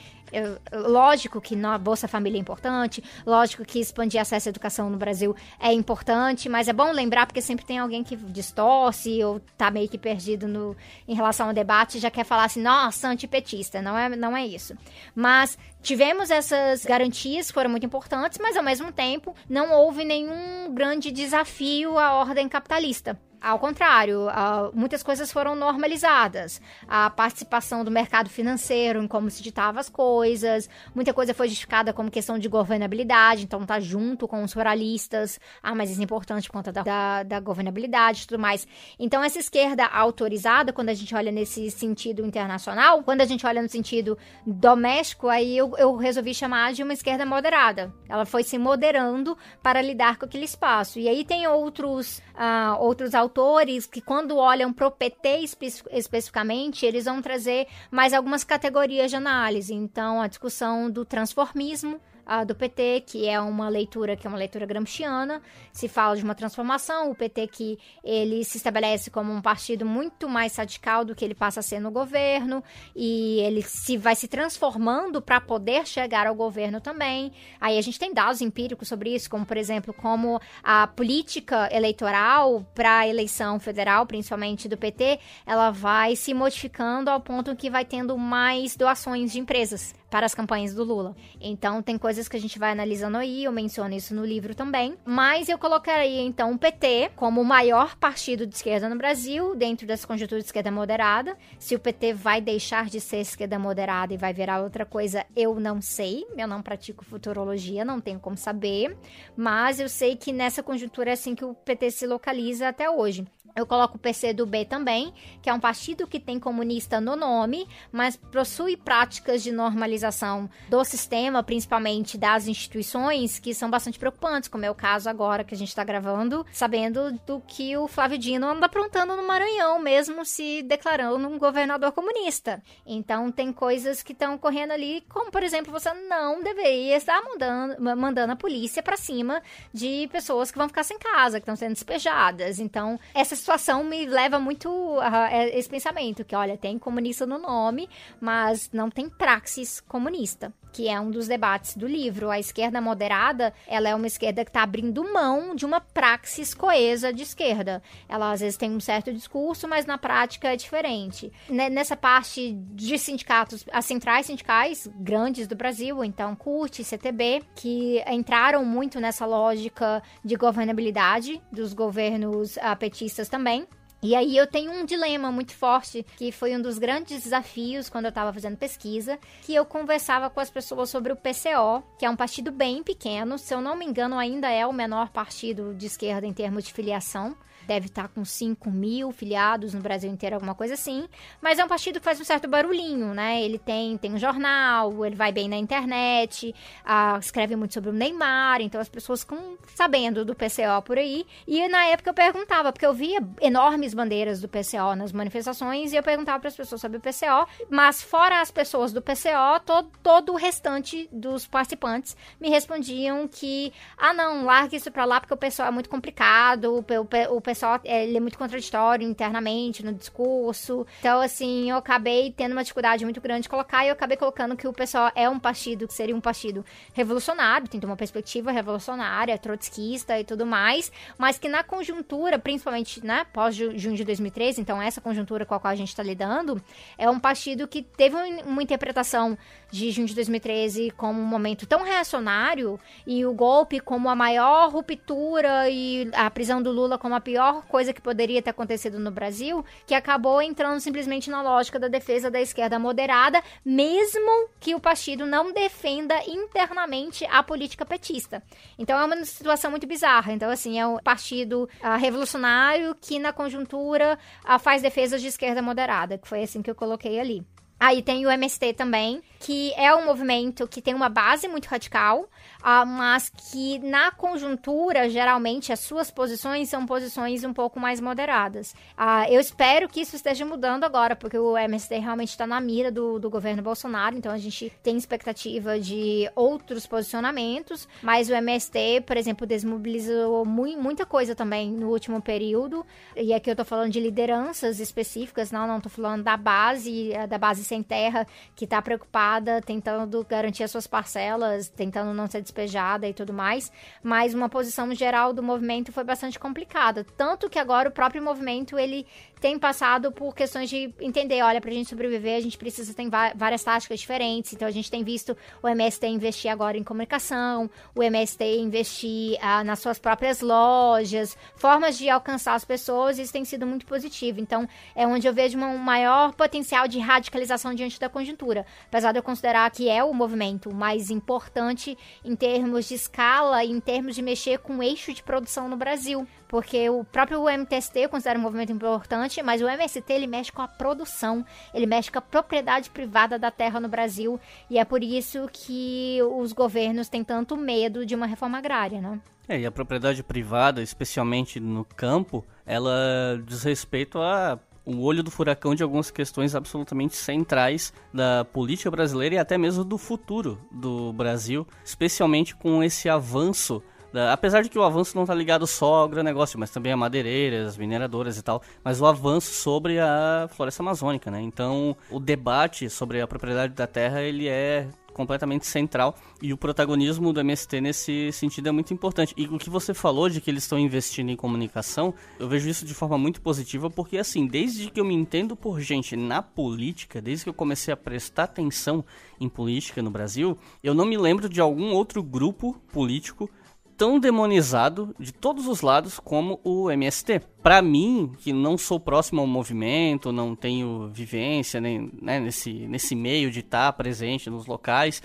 lógico que a Bolsa Família é importante, lógico que expandir acesso à educação no Brasil é importante, mas é bom lembrar porque sempre tem alguém que distorce ou tá meio que perdido no em relação ao debate já quer falar assim, nossa, antipetista. Não é, não é isso. Mas tivemos essas garantias foram muito importantes, mas ao mesmo tempo não houve nenhum grande desafio à ordem capitalista. Ao contrário, uh, muitas coisas foram normalizadas. A participação do mercado financeiro em como se ditava as coisas, muita coisa foi justificada como questão de governabilidade, então tá junto com os ruralistas. Ah, mas isso é importante por conta da, da, da governabilidade e tudo mais. Então, essa esquerda autorizada, quando a gente olha nesse sentido internacional, quando a gente olha no sentido doméstico, aí eu, eu resolvi chamar de uma esquerda moderada. Ela foi se moderando para lidar com aquele espaço. E aí tem outros, uh, outros autores autores que, quando olham para o PT espe especificamente, eles vão trazer mais algumas categorias de análise. Então, a discussão do transformismo, uh, do PT, que é uma leitura que é uma leitura gramsciana, se fala de uma transformação, o PT que ele se estabelece como um partido muito mais radical do que ele passa a ser no governo, e ele se vai se transformando para poder chegar ao governo também. Aí a gente tem dados empíricos sobre isso, como por exemplo, como a política eleitoral para a eleição federal, principalmente do PT, ela vai se modificando ao ponto que vai tendo mais doações de empresas para as campanhas do Lula. Então tem coisas que a gente vai analisando aí, eu menciono isso no livro também. Mas eu colocaria então o PT como o maior partido de esquerda no Brasil, dentro dessa conjuntura de esquerda moderada. Se o PT vai deixar de ser esquerda moderada e vai virar outra coisa, eu não sei. Eu não pratico futurologia, não tenho como saber. Mas eu sei que nessa conjuntura é assim que o PT se localiza até hoje. Eu coloco o PCdoB também, que é um partido que tem comunista no nome, mas possui práticas de normalização do sistema, principalmente das instituições, que são bastante preocupantes, como é o caso agora que a gente está gravando, sabendo do que o Flávio Dino anda aprontando no Maranhão, mesmo se declarando um governador comunista. Então, tem coisas que estão ocorrendo ali, como, por exemplo, você não deveria estar mandando, mandando a polícia para cima de pessoas que vão ficar sem casa, que estão sendo despejadas. Então, essas situação me leva muito a, esse pensamento, que olha, tem comunista no nome, mas não tem praxis comunista que é um dos debates do livro. A esquerda moderada, ela é uma esquerda que está abrindo mão de uma praxis coesa de esquerda. Ela às vezes tem um certo discurso, mas na prática é diferente. Nessa parte de sindicatos, as centrais sindicais grandes do Brasil, então CUT, CTB, que entraram muito nessa lógica de governabilidade dos governos petistas também. E aí eu tenho um dilema muito forte, que foi um dos grandes desafios quando eu estava fazendo pesquisa, que eu conversava com as pessoas sobre o PCO, que é um partido bem pequeno, se eu não me engano ainda é o menor partido de esquerda em termos de filiação, deve estar tá com 5 mil filiados no Brasil inteiro, alguma coisa assim. Mas é um partido que faz um certo barulhinho, né? Ele tem, tem um jornal, ele vai bem na internet, uh, escreve muito sobre o Neymar, então as pessoas ficam sabendo do PCO por aí. E na época eu perguntava, porque eu via enormes bandeiras do PCO nas manifestações, e eu perguntava para as pessoas sobre o PCO, mas fora as pessoas do PCO, todo, todo o restante dos participantes me respondiam que, ah não, largue isso para lá porque o PCO é muito complicado, o, o, o pessoal ele é muito contraditório internamente no discurso. Então, assim, eu acabei tendo uma dificuldade muito grande de colocar e eu acabei colocando que o pessoal é um partido que seria um partido revolucionário, tem uma perspectiva revolucionária, trotskista e tudo mais, mas que na conjuntura, principalmente, né, pós-junho de 2013, então essa conjuntura com a qual a gente está lidando, é um partido que teve uma interpretação de junho de 2013 como um momento tão reacionário e o golpe como a maior ruptura e a prisão do Lula como a pior pior coisa que poderia ter acontecido no Brasil, que acabou entrando simplesmente na lógica da defesa da esquerda moderada, mesmo que o partido não defenda internamente a política petista. Então é uma situação muito bizarra. Então, assim, é um partido uh, revolucionário que, na conjuntura, uh, faz defesas de esquerda moderada, que foi assim que eu coloquei ali. Aí tem o MST também, que é um movimento que tem uma base muito radical, uh, mas que na conjuntura, geralmente, as suas posições são posições um pouco mais moderadas. Uh, eu espero que isso esteja mudando agora, porque o MST realmente está na mira do, do governo Bolsonaro, então a gente tem expectativa de outros posicionamentos, mas o MST, por exemplo, desmobilizou mu muita coisa também no último período, e aqui eu tô falando de lideranças específicas, não, não tô falando da base, eh, da base sem terra, que está preocupada, tentando garantir as suas parcelas, tentando não ser despejada e tudo mais. Mas uma posição geral do movimento foi bastante complicada. Tanto que agora o próprio movimento ele tem passado por questões de entender, olha, pra gente sobreviver, a gente precisa ter várias táticas diferentes. Então a gente tem visto o MST investir agora em comunicação, o MST investir ah, nas suas próprias lojas, formas de alcançar as pessoas, isso tem sido muito positivo. Então é onde eu vejo um maior potencial de radicalização diante da conjuntura. Apesar de eu considerar que é o movimento mais importante em termos de escala e em termos de mexer com o eixo de produção no Brasil. Porque o próprio MTST eu considero um movimento importante, mas o MST ele mexe com a produção, ele mexe com a propriedade privada da terra no Brasil, e é por isso que os governos têm tanto medo de uma reforma agrária, né? É, e a propriedade privada, especialmente no campo, ela diz respeito a o olho do furacão de algumas questões absolutamente centrais da política brasileira e até mesmo do futuro do Brasil, especialmente com esse avanço apesar de que o avanço não está ligado só ao agronegócio, mas também a madeireiras, mineradoras e tal, mas o avanço sobre a floresta amazônica, né? Então, o debate sobre a propriedade da terra, ele é completamente central e o protagonismo do MST nesse sentido é muito importante. E o que você falou de que eles estão investindo em comunicação, eu vejo isso de forma muito positiva porque assim, desde que eu me entendo por gente na política, desde que eu comecei a prestar atenção em política no Brasil, eu não me lembro de algum outro grupo político tão demonizado de todos os lados como o MST. Para mim, que não sou próximo ao movimento, não tenho vivência nem, né, nesse, nesse meio de estar presente nos locais,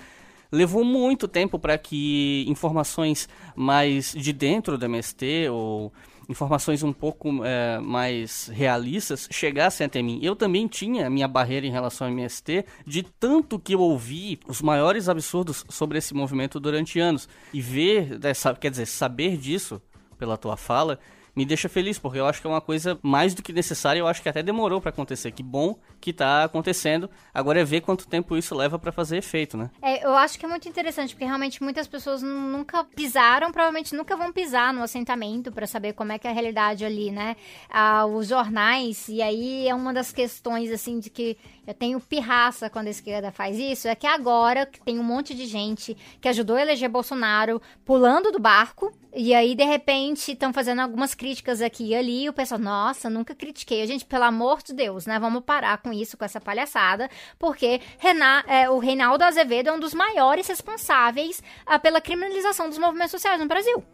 levou muito tempo para que informações mais de dentro do MST ou informações um pouco é, mais realistas chegassem até mim. Eu também tinha minha barreira em relação ao MST, de tanto que eu ouvi os maiores absurdos sobre esse movimento durante anos. E ver, quer dizer, saber disso pela tua fala, me deixa feliz, porque eu acho que é uma coisa mais do que necessária, eu acho que até demorou para acontecer. Que bom que tá acontecendo. Agora é ver quanto tempo isso leva para fazer efeito, né? É, eu acho que é muito interessante, porque realmente muitas pessoas nunca pisaram, provavelmente nunca vão pisar no assentamento para saber como é que é a realidade ali, né? Ah, os jornais, e aí é uma das questões, assim, de que eu tenho pirraça quando a esquerda faz isso, é que agora tem um monte de gente que ajudou a eleger Bolsonaro pulando do barco, e aí, de repente, estão fazendo algumas críticas aqui e ali, e o pessoal, nossa, nunca critiquei. Gente, pelo amor de Deus, né? Vamos parar com isso, com essa palhaçada, porque Renan, é, o Reinaldo Azevedo é um dos maiores responsáveis ah, pela criminalização dos movimentos sociais no Brasil.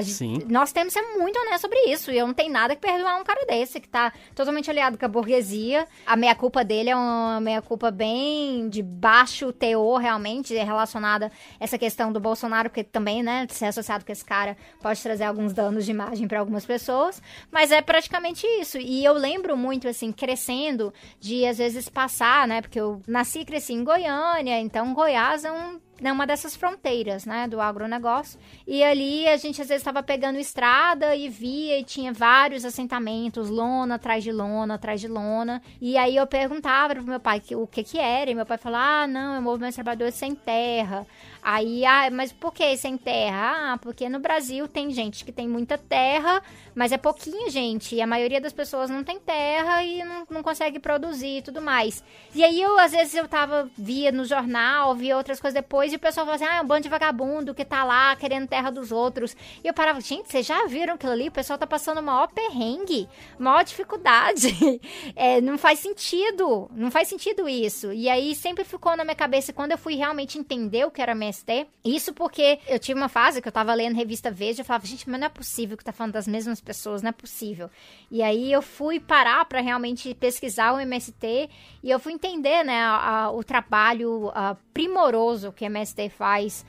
Gente. Nós temos que ser muito honestos sobre isso. E eu não tenho nada que perdoar um cara desse, que tá totalmente aliado com a burguesia. A meia-culpa dele é uma meia-culpa bem de baixo teor, realmente, relacionada a essa questão do Bolsonaro, porque também, né, ser associado com esse cara pode trazer alguns danos de imagem para algumas pessoas. Mas é praticamente isso. E eu lembro muito, assim, crescendo, de às vezes passar, né, porque eu nasci e cresci em Goiânia, então Goiás é um né, uma dessas fronteiras, né, do agronegócio. E ali a gente às vezes estava pegando estrada e via e tinha vários assentamentos, lona atrás de lona, atrás de lona. E aí eu perguntava pro meu pai que, o que que era, e meu pai falava: "Ah, não, é movimento trabalhador sem terra". Aí, ah, mas por que sem terra? Ah, porque no Brasil tem gente que tem muita terra, mas é pouquinha gente. E a maioria das pessoas não tem terra e não, não consegue produzir e tudo mais. E aí, eu, às vezes, eu tava, via no jornal, via outras coisas depois, e o pessoal falava assim, ah, é um bando de vagabundo que tá lá querendo terra dos outros. E eu parava, gente, vocês já viram aquilo ali? O pessoal tá passando o maior perrengue, maior dificuldade. é, não faz sentido, não faz sentido isso. E aí, sempre ficou na minha cabeça, quando eu fui realmente entender o que era MST. Isso porque eu tive uma fase que eu tava lendo revista Veja e falava, gente, mas não é possível que tá falando das mesmas pessoas, não é possível. E aí eu fui parar para realmente pesquisar o MST e eu fui entender, né, a, a, o trabalho a, primoroso que o MST faz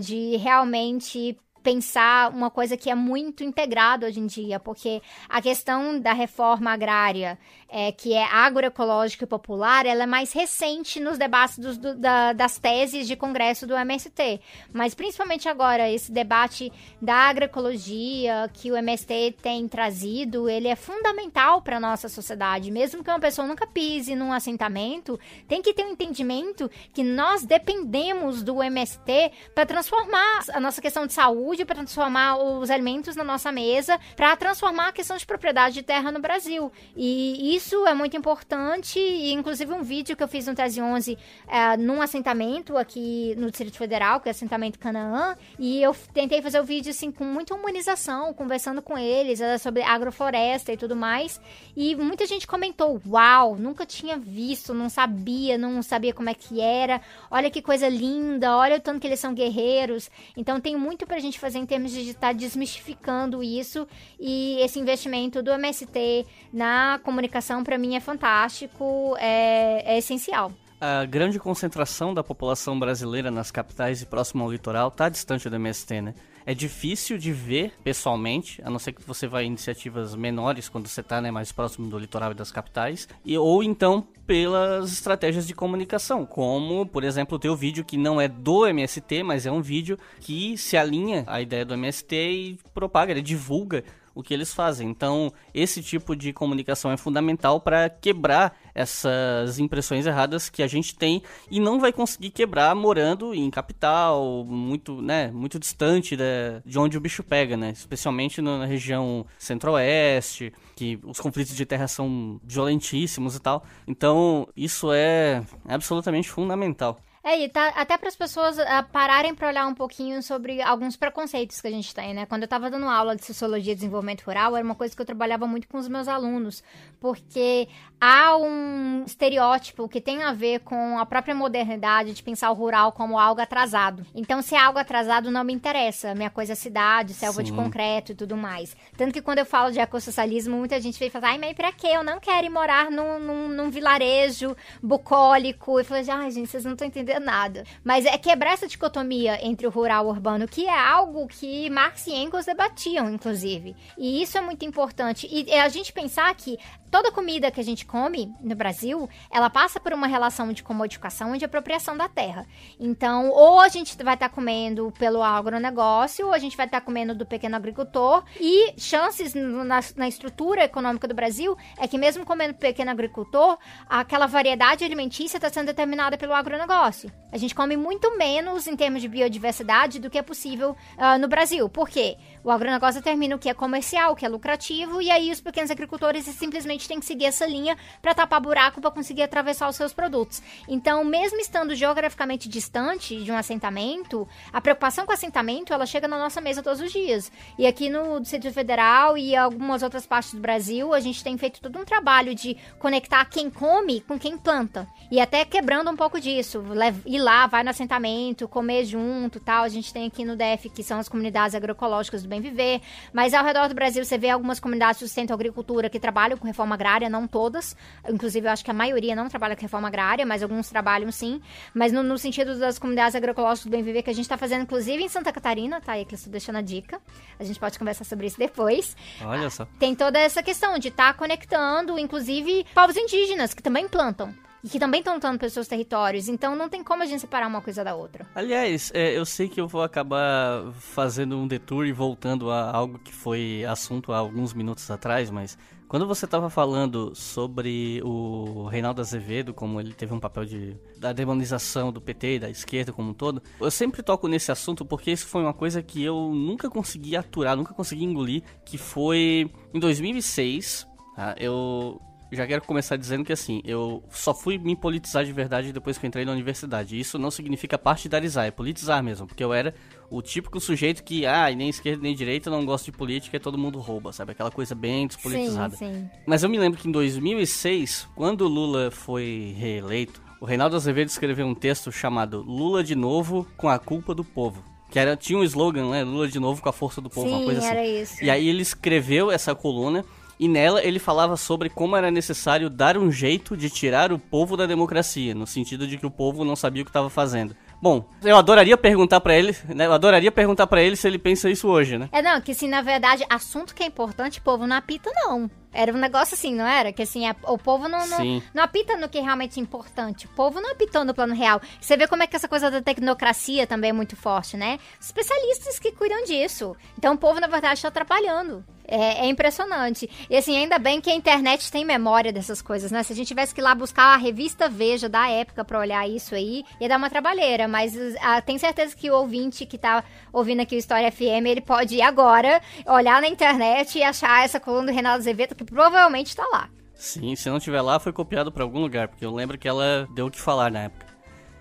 de realmente pensar uma coisa que é muito integrada hoje em dia, porque a questão da reforma agrária é, que é agroecológica e popular, ela é mais recente nos debates dos, do, da, das teses de congresso do MST. Mas principalmente agora, esse debate da agroecologia que o MST tem trazido, ele é fundamental para a nossa sociedade. Mesmo que uma pessoa nunca pise num assentamento, tem que ter um entendimento que nós dependemos do MST para transformar a nossa questão de saúde para transformar os alimentos na nossa mesa, para transformar a questão de propriedade de terra no Brasil. E isso é muito importante, e inclusive um vídeo que eu fiz no Tese 11 é, num assentamento aqui no Distrito Federal, que é o assentamento Canaã, e eu tentei fazer o vídeo assim com muita humanização, conversando com eles era sobre agrofloresta e tudo mais. E muita gente comentou: "Uau, nunca tinha visto, não sabia, não sabia como é que era. Olha que coisa linda, olha o tanto que eles são guerreiros". Então tem muito pra gente fazer em termos de estar desmistificando isso e esse investimento do MST na comunicação para mim é fantástico, é, é essencial. A grande concentração da população brasileira nas capitais e próximo ao litoral está distante do MST, né? É difícil de ver pessoalmente, a não ser que você vá em iniciativas menores quando você está né, mais próximo do litoral e das capitais, e, ou então pelas estratégias de comunicação, como, por exemplo, o teu vídeo que não é do MST, mas é um vídeo que se alinha à ideia do MST e propaga, ele divulga o que eles fazem. Então, esse tipo de comunicação é fundamental para quebrar essas impressões erradas que a gente tem e não vai conseguir quebrar morando em capital, muito, né, muito distante de, de onde o bicho pega, né? Especialmente na região centro-oeste, que os conflitos de terra são violentíssimos e tal. Então, isso é absolutamente fundamental. É, e tá, até para as pessoas uh, pararem para olhar um pouquinho sobre alguns preconceitos que a gente tem, né? Quando eu estava dando aula de Sociologia e Desenvolvimento Rural, era uma coisa que eu trabalhava muito com os meus alunos, porque há um estereótipo que tem a ver com a própria modernidade de pensar o rural como algo atrasado. Então, se é algo atrasado, não me interessa. Minha coisa é cidade, selva Sim. de concreto e tudo mais. Tanto que quando eu falo de ecossocialismo, muita gente vem falar, ai, mas pra quê? Eu não quero ir morar num, num, num vilarejo bucólico. E falo, ai, gente, vocês não estão entendendo nada. Mas é quebrar essa dicotomia entre o rural e o urbano, que é algo que Marx e Engels debatiam, inclusive. E isso é muito importante. E é a gente pensar que toda comida que a gente come no Brasil, ela passa por uma relação de comodificação e de apropriação da terra. Então, ou a gente vai estar tá comendo pelo agronegócio, ou a gente vai estar tá comendo do pequeno agricultor. E chances na, na, estrutura econômica do Brasil é que mesmo comendo pequeno agricultor, aquela variedade alimentícia está sendo determinada pelo agronegócio. A gente come muito menos em termos de biodiversidade do que é possível uh, no Brasil. Por quê? O agronegócio determina o que é comercial, o que é lucrativo, e aí os pequenos agricultores simplesmente têm que seguir essa linha para tapar buraco para conseguir atravessar os seus produtos. Então, mesmo estando geograficamente distante de um assentamento, a preocupação com o assentamento ela chega na nossa mesa todos os dias. E aqui no Distrito Federal e algumas outras partes do Brasil, a gente tem feito todo um trabalho de conectar quem come com quem planta. E até quebrando um pouco disso, ir lá, vai no assentamento, comer junto, tal. A gente tem aqui no DF que são as comunidades agroecológicas do bem viver. Mas ao redor do Brasil você vê algumas comunidades de sustento agricultura que trabalham com reforma agrária, não todas. Inclusive, eu acho que a maioria não trabalha com reforma agrária, mas alguns trabalham sim. Mas no, no sentido das comunidades agroecológicas do bem viver que a gente está fazendo, inclusive em Santa Catarina, tá aí que eu estou deixando a dica. A gente pode conversar sobre isso depois. Olha só. Tem toda essa questão de estar tá conectando, inclusive, povos indígenas que também plantam e que também estão lutando pelos seus territórios. Então não tem como a gente separar uma coisa da outra. Aliás, é, eu sei que eu vou acabar fazendo um detour e voltando a algo que foi assunto há alguns minutos atrás, mas quando você estava falando sobre o Reinaldo Azevedo, como ele teve um papel de da demonização do PT e da esquerda como um todo, eu sempre toco nesse assunto porque isso foi uma coisa que eu nunca consegui aturar, nunca consegui engolir, que foi em 2006. Tá? Eu já quero começar dizendo que assim, eu só fui me politizar de verdade depois que eu entrei na universidade. Isso não significa partidarizar, é politizar mesmo, porque eu era o típico sujeito que, ah, nem esquerda nem direita, não gosta de política e todo mundo rouba, sabe? Aquela coisa bem despolitizada. Sim, sim. Mas eu me lembro que em 2006, quando o Lula foi reeleito, o Reinaldo Azevedo escreveu um texto chamado Lula de novo com a culpa do povo. Que era, tinha um slogan, né? Lula de novo com a força do povo, Sim, uma coisa assim. Era isso. E aí ele escreveu essa coluna e nela ele falava sobre como era necessário dar um jeito de tirar o povo da democracia, no sentido de que o povo não sabia o que estava fazendo. Bom, eu adoraria perguntar para ele, né? Eu adoraria perguntar para ele se ele pensa isso hoje, né? É, não, que assim, na verdade, assunto que é importante, o povo não apita, não. Era um negócio assim, não era? Que assim, a, o povo não, não, não, apita no que é realmente importante. O povo não apitou no plano real. Você vê como é que essa coisa da tecnocracia também é muito forte, né? Especialistas que cuidam disso. Então o povo, na verdade, está atrapalhando. É, é, impressionante. E assim, ainda bem que a internet tem memória dessas coisas, né? Se a gente tivesse que ir lá buscar a revista Veja da época pra olhar isso aí, ia dar uma trabalheira. Mas ah, tenho certeza que o ouvinte que tá ouvindo aqui o História FM, ele pode ir agora, olhar na internet e achar essa coluna do Renato Azevedo, que provavelmente tá lá. Sim, se não tiver lá, foi copiado para algum lugar, porque eu lembro que ela deu o que falar na época.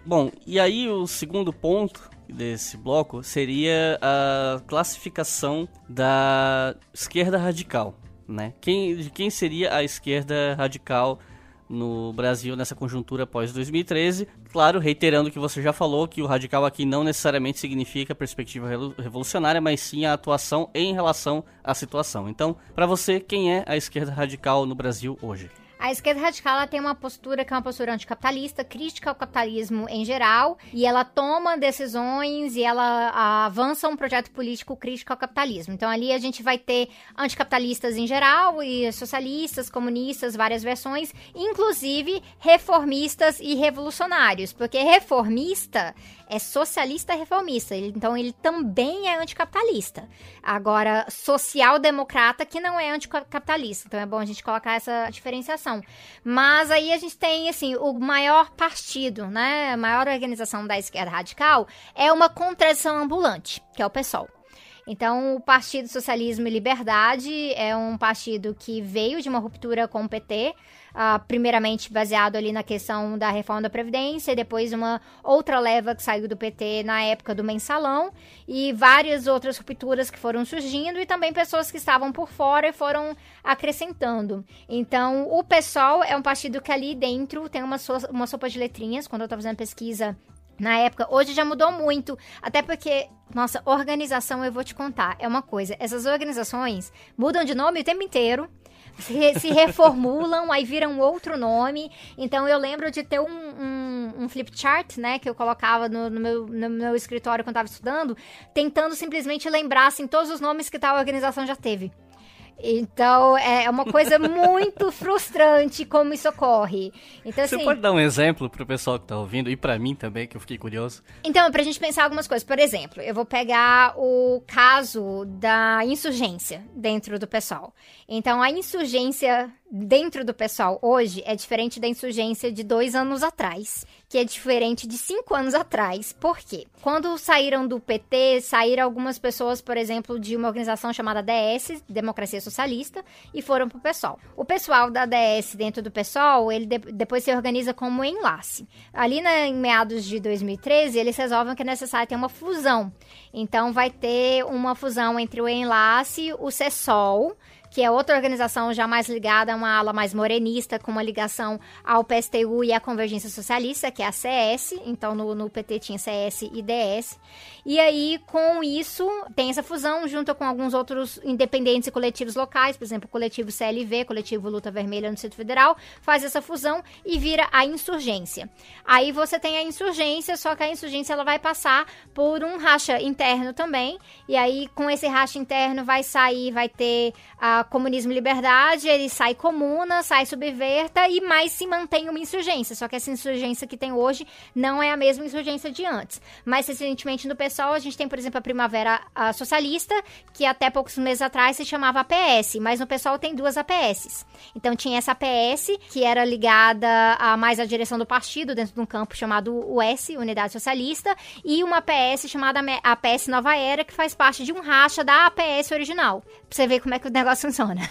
Bom, e aí o segundo ponto desse bloco seria a classificação da esquerda radical, né? Quem, de quem seria a esquerda radical no Brasil nessa conjuntura pós 2013. Claro, reiterando o que você já falou, que o radical aqui não necessariamente significa perspectiva revolucionária, mas sim a atuação em relação à situação. Então, para você, quem é a esquerda radical no Brasil hoje? A esquerda radical ela tem uma postura que é uma postura anticapitalista, crítica ao capitalismo em geral, e ela toma decisões e ela avança um projeto político crítico ao capitalismo. Então ali a gente vai ter anticapitalistas em geral e socialistas, comunistas, várias versões, inclusive reformistas e revolucionários, porque reformista é socialista reformista, então ele também é anticapitalista. Agora, social-democrata que não é anticapitalista, então é bom a gente colocar essa diferenciação. Mas aí a gente tem, assim, o maior partido, né, a maior organização da esquerda radical é uma contradição ambulante, que é o PSOL. Então, o Partido Socialismo e Liberdade é um partido que veio de uma ruptura com o PT, uh, primeiramente baseado ali na questão da reforma da Previdência, e depois uma outra leva que saiu do PT na época do mensalão, e várias outras rupturas que foram surgindo, e também pessoas que estavam por fora e foram acrescentando. Então, o PSOL é um partido que ali dentro tem uma, so uma sopa de letrinhas, quando eu estava fazendo pesquisa na época. Hoje já mudou muito, até porque, nossa, organização eu vou te contar, é uma coisa. Essas organizações mudam de nome o tempo inteiro se, se reformulam, aí viram outro nome. Então eu lembro de ter um, um, um flip chart, né, que eu colocava no, no, meu, no meu escritório quando estava estudando, tentando simplesmente lembrar assim, todos os nomes que tal organização já teve. Então, é uma coisa muito frustrante como isso ocorre. Então, Você assim, pode dar um exemplo pro pessoal que tá ouvindo e para mim também, que eu fiquei curioso? Então, pra gente pensar algumas coisas. Por exemplo, eu vou pegar o caso da insurgência dentro do pessoal. Então, a insurgência dentro do pessoal hoje é diferente da insurgência de dois anos atrás, que é diferente de cinco anos atrás. Por quê? Quando saíram do PT, saíram algumas pessoas, por exemplo, de uma organização chamada DS, Democracia Socialista, e foram pro pessoal. O pessoal da DS dentro do pessoal, ele de depois se organiza como enlace. Ali na, em meados de 2013, eles resolvem que é necessário ter uma fusão. Então vai ter uma fusão entre o enlace, o CESOL, que é outra organização já mais ligada a uma ala mais morenista, com uma ligação ao PSTU e à Convergência Socialista, que é a CS. Então, no, no PT tinha CS e DS. E aí, com isso, tem essa fusão junto com alguns outros independentes e coletivos locais, por exemplo, o coletivo CLV, coletivo Luta Vermelha no Distrito Federal, faz essa fusão e vira a insurgência. Aí você tem a insurgência, só que a insurgência ela vai passar por um racha interno também. E aí, com esse racha interno, vai sair, vai ter a comunismo e liberdade, ele sai comuna, sai subverta e mais se mantém uma insurgência. Só que essa insurgência que tem hoje não é a mesma insurgência de antes. Mais recentemente no PSOL, a gente tem, por exemplo, a Primavera a Socialista, que até poucos meses atrás se chamava APS, mas no PSOL tem duas APS. Então tinha essa APS, que era ligada a mais à direção do partido, dentro de um campo chamado US, Unidade Socialista, e uma APS chamada APS Nova Era, que faz parte de um racha da APS original. Pra você ver como é que o negócio funciona.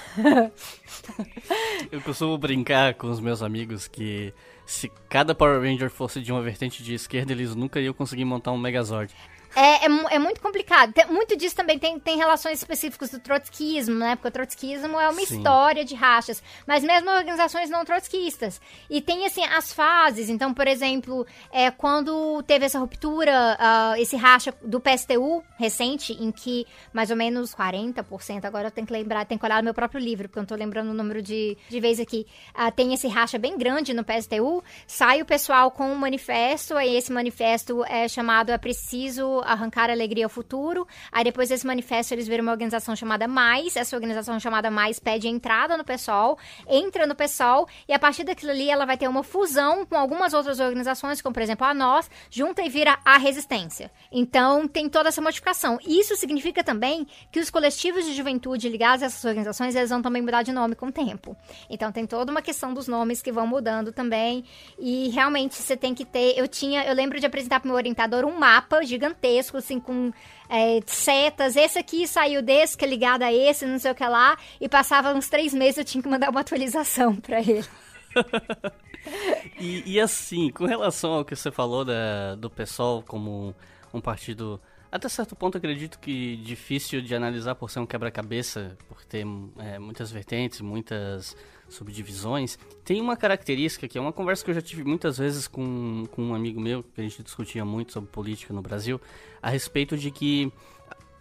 Eu costumo brincar com os meus amigos que se cada Power Ranger fosse de uma vertente de esquerda, eles nunca iam conseguir montar um Megazord. É, é, é, muito complicado. Tem, muito disso também tem, tem relações específicas do trotskismo, né? Porque o trotskismo é uma Sim. história de rachas. Mas mesmo organizações não trotskistas. E tem, assim, as fases. Então, por exemplo, é, quando teve essa ruptura, uh, esse racha do PSTU recente, em que mais ou menos 40%, agora eu tenho que lembrar, tenho que olhar no meu próprio livro, porque eu não tô lembrando o número de, de vezes aqui, uh, tem esse racha bem grande no PSTU, sai o pessoal com um manifesto, e esse manifesto é chamado É Preciso Arrancar Alegria ao Futuro. Aí depois desse manifesto eles viram uma organização chamada Mais. Essa organização chamada Mais pede entrada no PSOL, entra no PSOL e a partir daquilo ali ela vai ter uma fusão com algumas outras organizações, como por exemplo a Nós, junta e vira a Resistência. Então tem toda essa modificação. Isso significa também que os coletivos de juventude ligados a essas organizações eles vão também mudar de nome com o tempo. Então tem toda uma questão dos nomes que vão mudando também e realmente você tem que ter. Eu tinha, eu lembro de apresentar para meu orientador um mapa gigantesco assim com é, setas, esse aqui saiu desse, que é ligado a esse, não sei o que lá, e passava uns três meses eu tinha que mandar uma atualização para ele. e, e, assim, com relação ao que você falou da, do PSOL como um partido até certo ponto acredito que difícil de analisar por ser um quebra-cabeça, por ter é, muitas vertentes, muitas subdivisões. Tem uma característica que é uma conversa que eu já tive muitas vezes com, com um amigo meu, que a gente discutia muito sobre política no Brasil, a respeito de que,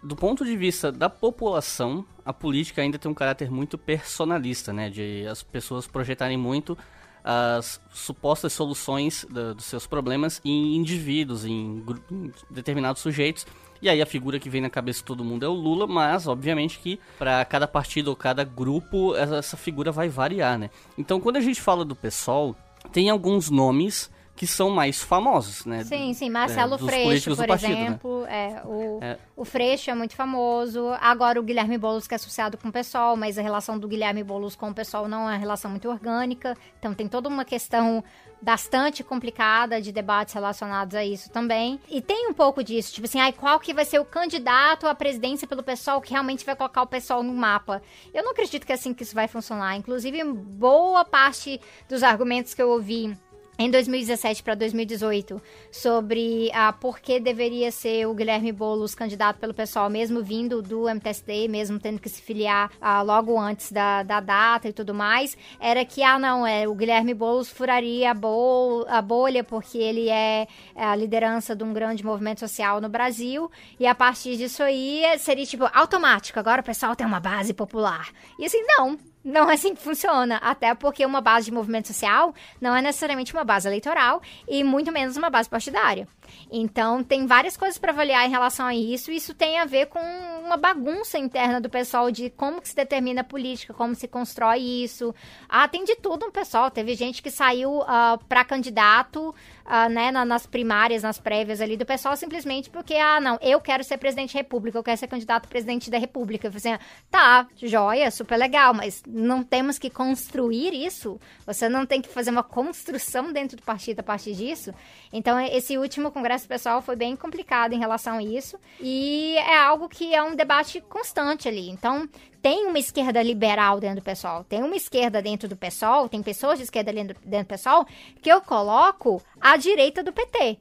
do ponto de vista da população, a política ainda tem um caráter muito personalista, né? De as pessoas projetarem muito as supostas soluções da, dos seus problemas em indivíduos, em, em, determinados sujeitos. E aí a figura que vem na cabeça de todo mundo é o Lula, mas obviamente que para cada partido ou cada grupo essa, figura vai variar, né? Então quando a gente fala do PSOL, tem alguns nomes que são mais famosos, né? Sim, sim. Marcelo é, Freixo, por partido, né? exemplo. Né? É, o, é. o Freixo é muito famoso. Agora o Guilherme Boulos, que é associado com o pessoal, mas a relação do Guilherme Boulos com o pessoal não é uma relação muito orgânica. Então tem toda uma questão bastante complicada de debates relacionados a isso também. E tem um pouco disso, tipo assim, ai, qual que vai ser o candidato à presidência pelo pessoal que realmente vai colocar o pessoal no mapa? Eu não acredito que é assim que isso vai funcionar. Inclusive, boa parte dos argumentos que eu ouvi em 2017 para 2018 sobre a por que deveria ser o Guilherme Boulos candidato pelo pessoal, mesmo vindo do MTST, mesmo tendo que se filiar ah, logo antes da, da data e tudo mais, era que, ah, não, é, o Guilherme Boulos furaria a, bol, a bolha porque ele é, é a liderança de um grande movimento social no Brasil e a partir disso aí seria, tipo, automático, agora o pessoal tem uma base popular. E assim, não, não é assim que funciona. Até porque uma base de movimento social não é necessariamente uma base eleitoral e muito menos uma base partidária. Então, tem várias coisas para avaliar em relação a isso. E isso tem a ver com uma bagunça interna do pessoal de como que se determina a política, como se constrói isso. Ah, tem de tudo um pessoal. Teve gente que saiu uh, ah, para candidato, uh, né, na, nas primárias, nas prévias ali do pessoal, simplesmente porque, ah, não, eu quero ser presidente da república, eu quero ser candidato a presidente da república. Eu falei assim, tá, joia, super legal, mas não temos que construir isso. Você não tem que fazer uma construção dentro do partido a partir disso. Então, esse último congresso pessoal foi bem complicado em relação a isso. E é algo que é um debate constante ali. Então, tem uma esquerda liberal dentro do pessoal, tem uma esquerda dentro do pessoal, tem pessoas de esquerda dentro, do pessoal que eu coloco à direita do PT.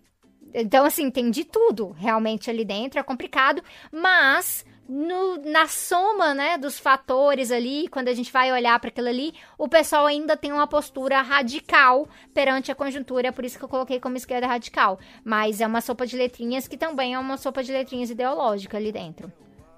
Então, assim, tem de tudo realmente ali dentro, é complicado, mas no, na soma né, dos fatores ali, quando a gente vai olhar para aquilo ali, o pessoal ainda tem uma postura radical perante a conjuntura, por isso que eu coloquei como esquerda radical. Mas é uma sopa de letrinhas que também é uma sopa de letrinhas ideológica ali dentro.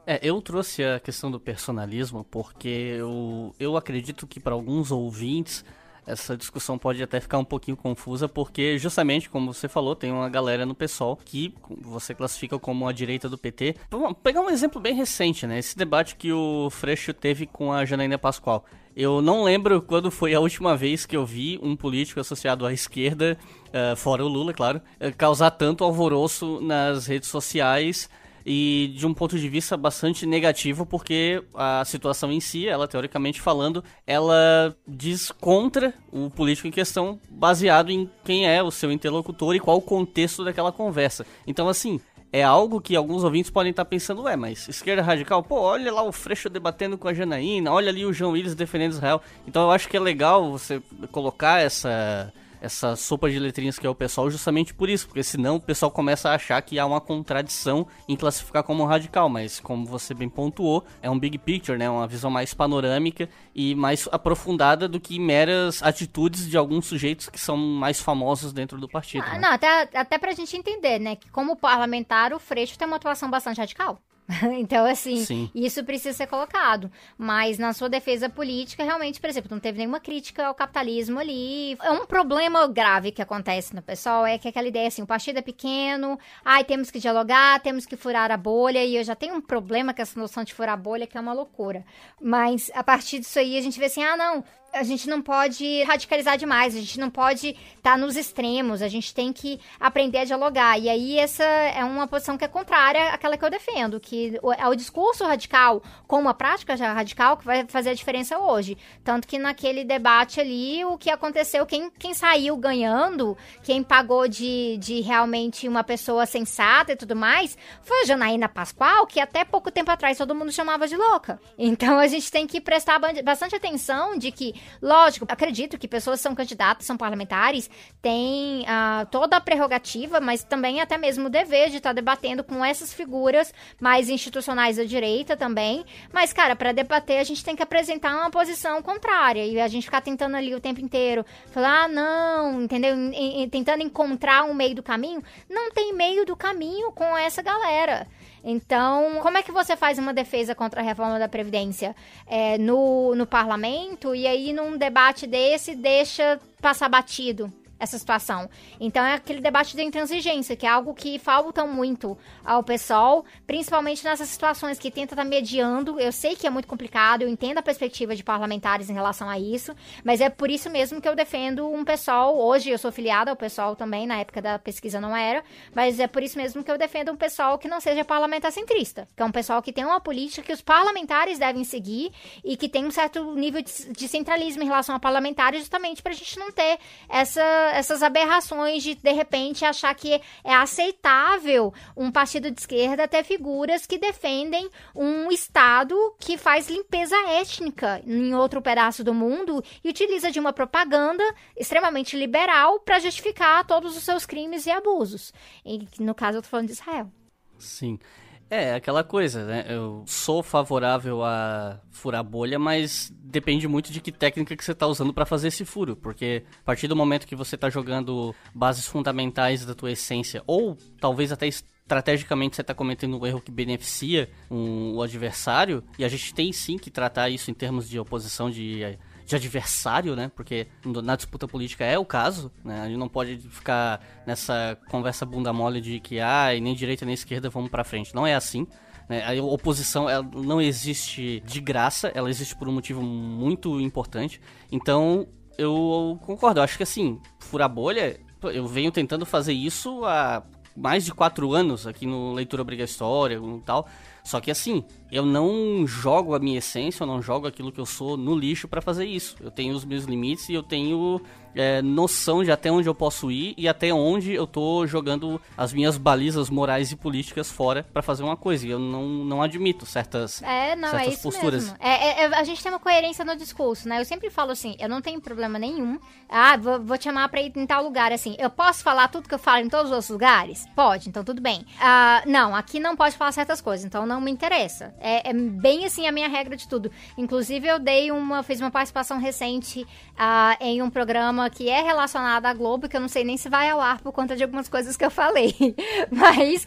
É, eu trouxe a questão do personalismo porque eu, eu acredito que para alguns ouvintes essa discussão pode até ficar um pouquinho confusa, porque justamente, como você falou, tem uma galera no PSOL que você classifica como a direita do PT. Vamos pegar um exemplo bem recente, né? Esse debate que o Freixo teve com a Janaína Pascoal. Eu não lembro quando foi a última vez que eu vi um político associado à esquerda, uh, fora o Lula, claro, uh, causar tanto alvoroço nas redes sociais e de um ponto de vista bastante negativo, porque a situação em si, ela teoricamente falando, ela diz contra o político em questão, baseado em quem é o seu interlocutor e qual o contexto daquela conversa. Então, assim, é algo que alguns ouvintes podem estar pensando, ué, mas esquerda radical, pô, olha lá o Freixo debatendo com a Janaína, olha ali o João Willis defendendo Israel. Então eu acho que é legal você colocar essa essa sopa de letrinhas que é o pessoal justamente por isso, porque senão o pessoal começa a achar que há uma contradição em classificar como radical, mas como você bem pontuou, é um big picture, né, uma visão mais panorâmica e mais aprofundada do que meras atitudes de alguns sujeitos que são mais famosos dentro do partido. Ah, né? Não, até, até pra gente entender, né, que como parlamentar o Freixo tem uma atuação bastante radical. então, assim, Sim. isso precisa ser colocado. Mas na sua defesa política, realmente, por exemplo, não teve nenhuma crítica ao capitalismo ali. É um problema grave que acontece no pessoal, é que aquela ideia assim, o partido é pequeno, ai, temos que dialogar, temos que furar a bolha, e eu já tenho um problema com essa noção de furar a bolha, que é uma loucura. Mas a partir disso aí, a gente vê assim, ah, não, a gente não pode radicalizar demais, a gente não pode estar tá nos extremos, a gente tem que aprender a dialogar. E aí essa é uma posição que é contrária àquela que eu defendo, que é o discurso radical com uma prática já radical que vai fazer a diferença hoje. Tanto que naquele debate ali, o que aconteceu, quem, quem saiu ganhando, quem pagou de, de realmente uma pessoa sensata e tudo mais, foi a Janaína Pascoal, que até pouco tempo atrás todo mundo chamava de louca. Então a gente tem que prestar bastante atenção de que Lógico, acredito que pessoas são candidatas, são parlamentares, têm uh, toda a prerrogativa, mas também até mesmo o dever de estar tá debatendo com essas figuras mais institucionais da direita também. Mas, cara, para debater a gente tem que apresentar uma posição contrária e a gente ficar tentando ali o tempo inteiro falar, ah, não, entendeu? E, e, tentando encontrar um meio do caminho. Não tem meio do caminho com essa galera. Então, como é que você faz uma defesa contra a reforma da Previdência é, no, no parlamento e aí num debate desse deixa passar batido? Essa situação. Então é aquele debate da intransigência, que é algo que falta muito ao pessoal, principalmente nessas situações que tenta estar tá mediando. Eu sei que é muito complicado, eu entendo a perspectiva de parlamentares em relação a isso, mas é por isso mesmo que eu defendo um pessoal. Hoje eu sou filiada ao pessoal também, na época da pesquisa não era, mas é por isso mesmo que eu defendo um pessoal que não seja parlamentar centrista, que é um pessoal que tem uma política que os parlamentares devem seguir e que tem um certo nível de, de centralismo em relação a parlamentares, justamente para a gente não ter essa essas aberrações de, de repente, achar que é aceitável um partido de esquerda ter figuras que defendem um Estado que faz limpeza étnica em outro pedaço do mundo e utiliza de uma propaganda extremamente liberal para justificar todos os seus crimes e abusos. E, no caso, eu tô falando de Israel. Sim. É, aquela coisa, né? Eu sou favorável a furar bolha, mas depende muito de que técnica que você está usando para fazer esse furo, porque a partir do momento que você está jogando bases fundamentais da tua essência, ou talvez até estrategicamente você está cometendo um erro que beneficia um, o adversário, e a gente tem sim que tratar isso em termos de oposição de de adversário, né? Porque na disputa política é o caso, né? A gente não pode ficar nessa conversa bunda mole de que, ah, nem direita nem esquerda vamos para frente. Não é assim. Né? A oposição ela não existe de graça, ela existe por um motivo muito importante. Então, eu concordo. Eu acho que assim, furar bolha, eu venho tentando fazer isso há mais de quatro anos aqui no Leitura Obrigatória e tal. Só que assim, eu não jogo a minha essência, eu não jogo aquilo que eu sou no lixo para fazer isso. Eu tenho os meus limites e eu tenho é, noção de até onde eu posso ir e até onde eu tô jogando as minhas balizas morais e políticas fora para fazer uma coisa. E eu não, não admito certas, é, não, é certas é posturas. Mesmo. É, é, a gente tem uma coerência no discurso, né? Eu sempre falo assim, eu não tenho problema nenhum. Ah, vou, vou te chamar pra ir em tal lugar, assim. Eu posso falar tudo que eu falo em todos os outros lugares? Pode, então tudo bem. Ah, não, aqui não pode falar certas coisas, então não me interessa. É, é, bem assim a minha regra de tudo. Inclusive, eu dei uma, fiz uma participação recente em um programa que é relacionada à Globo, que eu não sei nem se vai ao ar por conta de algumas coisas que eu falei. Mas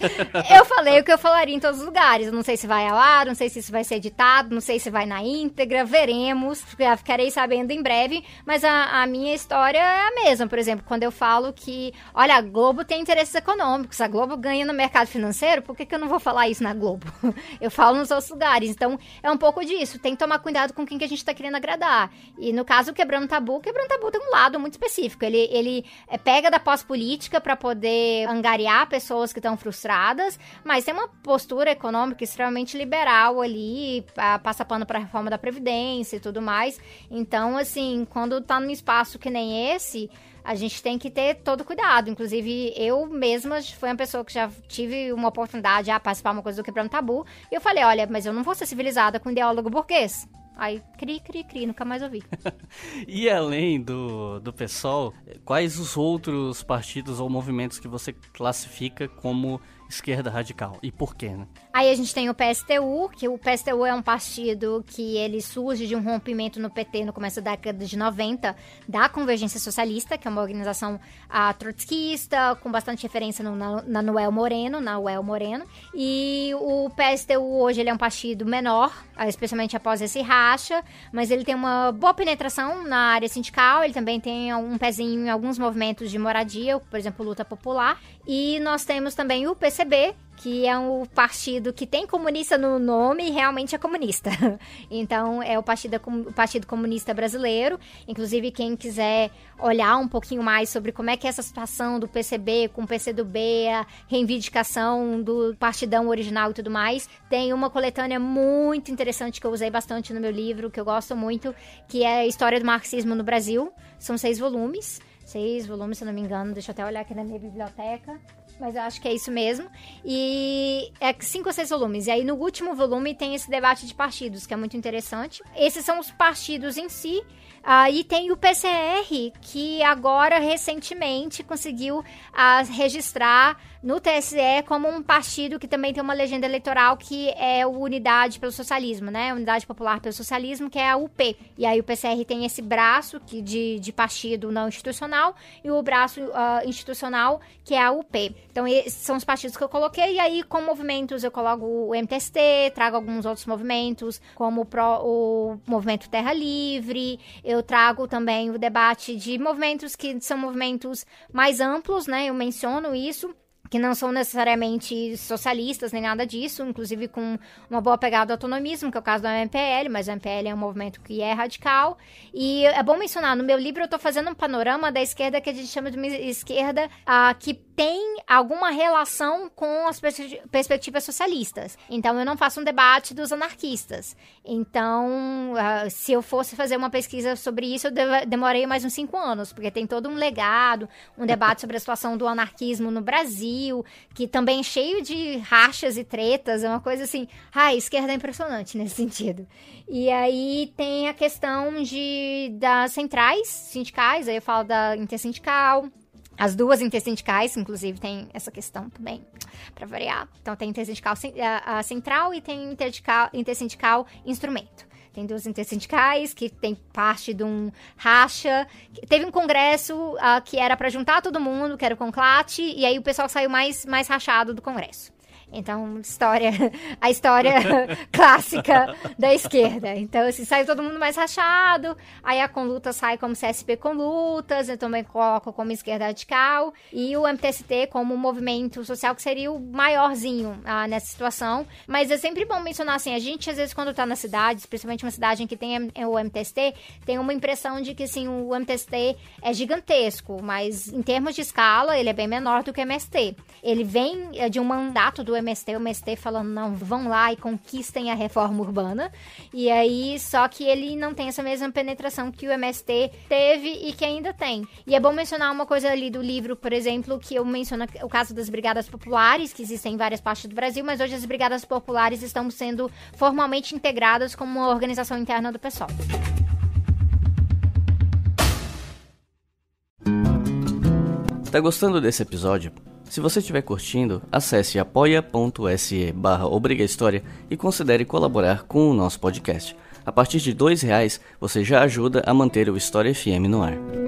eu falei o que eu falaria em todos os lugares. Eu não sei se vai ao ar, não sei se isso vai ser editado, não sei se vai na íntegra, veremos. Ficarei sabendo em breve. Mas a, a minha história é a mesma. Por exemplo, quando eu falo que, olha, a Globo tem interesses econômicos, a Globo ganha no mercado financeiro, por que, que eu não vou falar isso na Globo? Eu falo nos outros lugares. Então, é um pouco disso. Tem que tomar cuidado com quem que a gente tá querendo agradar. E no caso, quebrando tabu, quebrando tabu tem um lado muito específico. Ele, ele é, pega da pós-política para poder angariar pessoas que estão frustradas, mas tem uma postura econômica extremamente liberal ali, passa pano para a reforma da Previdência e tudo mais. Então, assim, quando tá num espaço que nem esse, a gente tem que ter todo cuidado. Inclusive, eu mesma fui uma pessoa que já tive uma oportunidade de participar uma coisa do Quebrando Tabu. E eu falei, olha, mas eu não vou ser civilizada com ideólogo burguês. Aí, cri, cri, cri, nunca mais ouvi. e além do, do PSOL, quais os outros partidos ou movimentos que você classifica como esquerda radical. E por quê, né? Aí a gente tem o PSTU, que o PSTU é um partido que ele surge de um rompimento no PT no começo da década de 90 da Convergência Socialista, que é uma organização a, trotskista, com bastante referência no, na, Noel Moreno, na UEL Moreno. E o PSTU hoje ele é um partido menor, especialmente após esse racha, mas ele tem uma boa penetração na área sindical, ele também tem um pezinho em alguns movimentos de moradia, por exemplo, luta popular. E nós temos também o PCB, que é um partido que tem comunista no nome e realmente é comunista. Então, é o Partido, o partido Comunista Brasileiro. Inclusive, quem quiser olhar um pouquinho mais sobre como é que é essa situação do PCB com o PCdoB, a reivindicação do partidão original e tudo mais, tem uma coletânea muito interessante que eu usei bastante no meu livro, que eu gosto muito, que é a História do Marxismo no Brasil. São seis volumes seis volumes, se não me engano. Deixa eu até olhar aqui na minha biblioteca. Mas eu acho que é isso mesmo. E é cinco ou seis volumes. E aí no último volume tem esse debate de partidos, que é muito interessante. Esses são os partidos em si. Uh, e tem o PCR, que agora recentemente conseguiu uh, registrar no TSE como um partido que também tem uma legenda eleitoral que é o Unidade pelo Socialismo, né? Unidade Popular pelo Socialismo, que é a UP. E aí o PCR tem esse braço que de, de partido não institucional e o braço uh, institucional, que é a UP. Então, são os partidos que eu coloquei. E aí, com movimentos, eu coloco o MTST, trago alguns outros movimentos, como o, Pro, o Movimento Terra Livre. Eu trago também o debate de movimentos que são movimentos mais amplos, né? Eu menciono isso que não são necessariamente socialistas nem nada disso, inclusive com uma boa pegada do autonomismo, que é o caso do MPL, mas o MPL é um movimento que é radical. E é bom mencionar, no meu livro eu estou fazendo um panorama da esquerda que a gente chama de esquerda uh, que tem alguma relação com as perspectivas socialistas. Então eu não faço um debate dos anarquistas. Então, uh, se eu fosse fazer uma pesquisa sobre isso, eu demorei mais uns cinco anos, porque tem todo um legado, um debate sobre a situação do anarquismo no Brasil que também é cheio de rachas e tretas, é uma coisa assim. Ah, esquerda é impressionante nesse sentido. E aí tem a questão de das centrais sindicais, aí eu falo da intersindical, as duas intersindicais, inclusive, tem essa questão também, para variar. Então, tem intersindical a, central e tem intersindical instrumento. Tem duas intersindicais que tem parte de um racha. Teve um congresso uh, que era para juntar todo mundo, que era o Conclate, e aí o pessoal saiu mais, mais rachado do congresso. Então, história, a história clássica da esquerda. Então, assim, saiu todo mundo mais rachado, aí a Conluta sai como CSP com lutas, eu também coloco como esquerda radical, e o MTST como movimento social que seria o maiorzinho ah, nessa situação. Mas é sempre bom mencionar assim, a gente às vezes quando tá na cidade, especialmente uma cidade em que tem o MTST, tem uma impressão de que assim, o MTST é gigantesco, mas em termos de escala, ele é bem menor do que o MST. Ele vem eh, de um mandato do MST, o MST falando, não, vão lá e conquistem a reforma urbana. E aí, só que ele não tem essa mesma penetração que o MST teve e que ainda tem. E é bom mencionar uma coisa ali do livro, por exemplo, que eu menciono o caso das brigadas populares, que existem em várias partes do Brasil, mas hoje as brigadas populares estão sendo formalmente integradas como uma organização interna do PSOL. Tá gostando desse episódio? Se você estiver curtindo, acesse apoia.se barra e considere colaborar com o nosso podcast. A partir de R$ reais você já ajuda a manter o História FM no ar.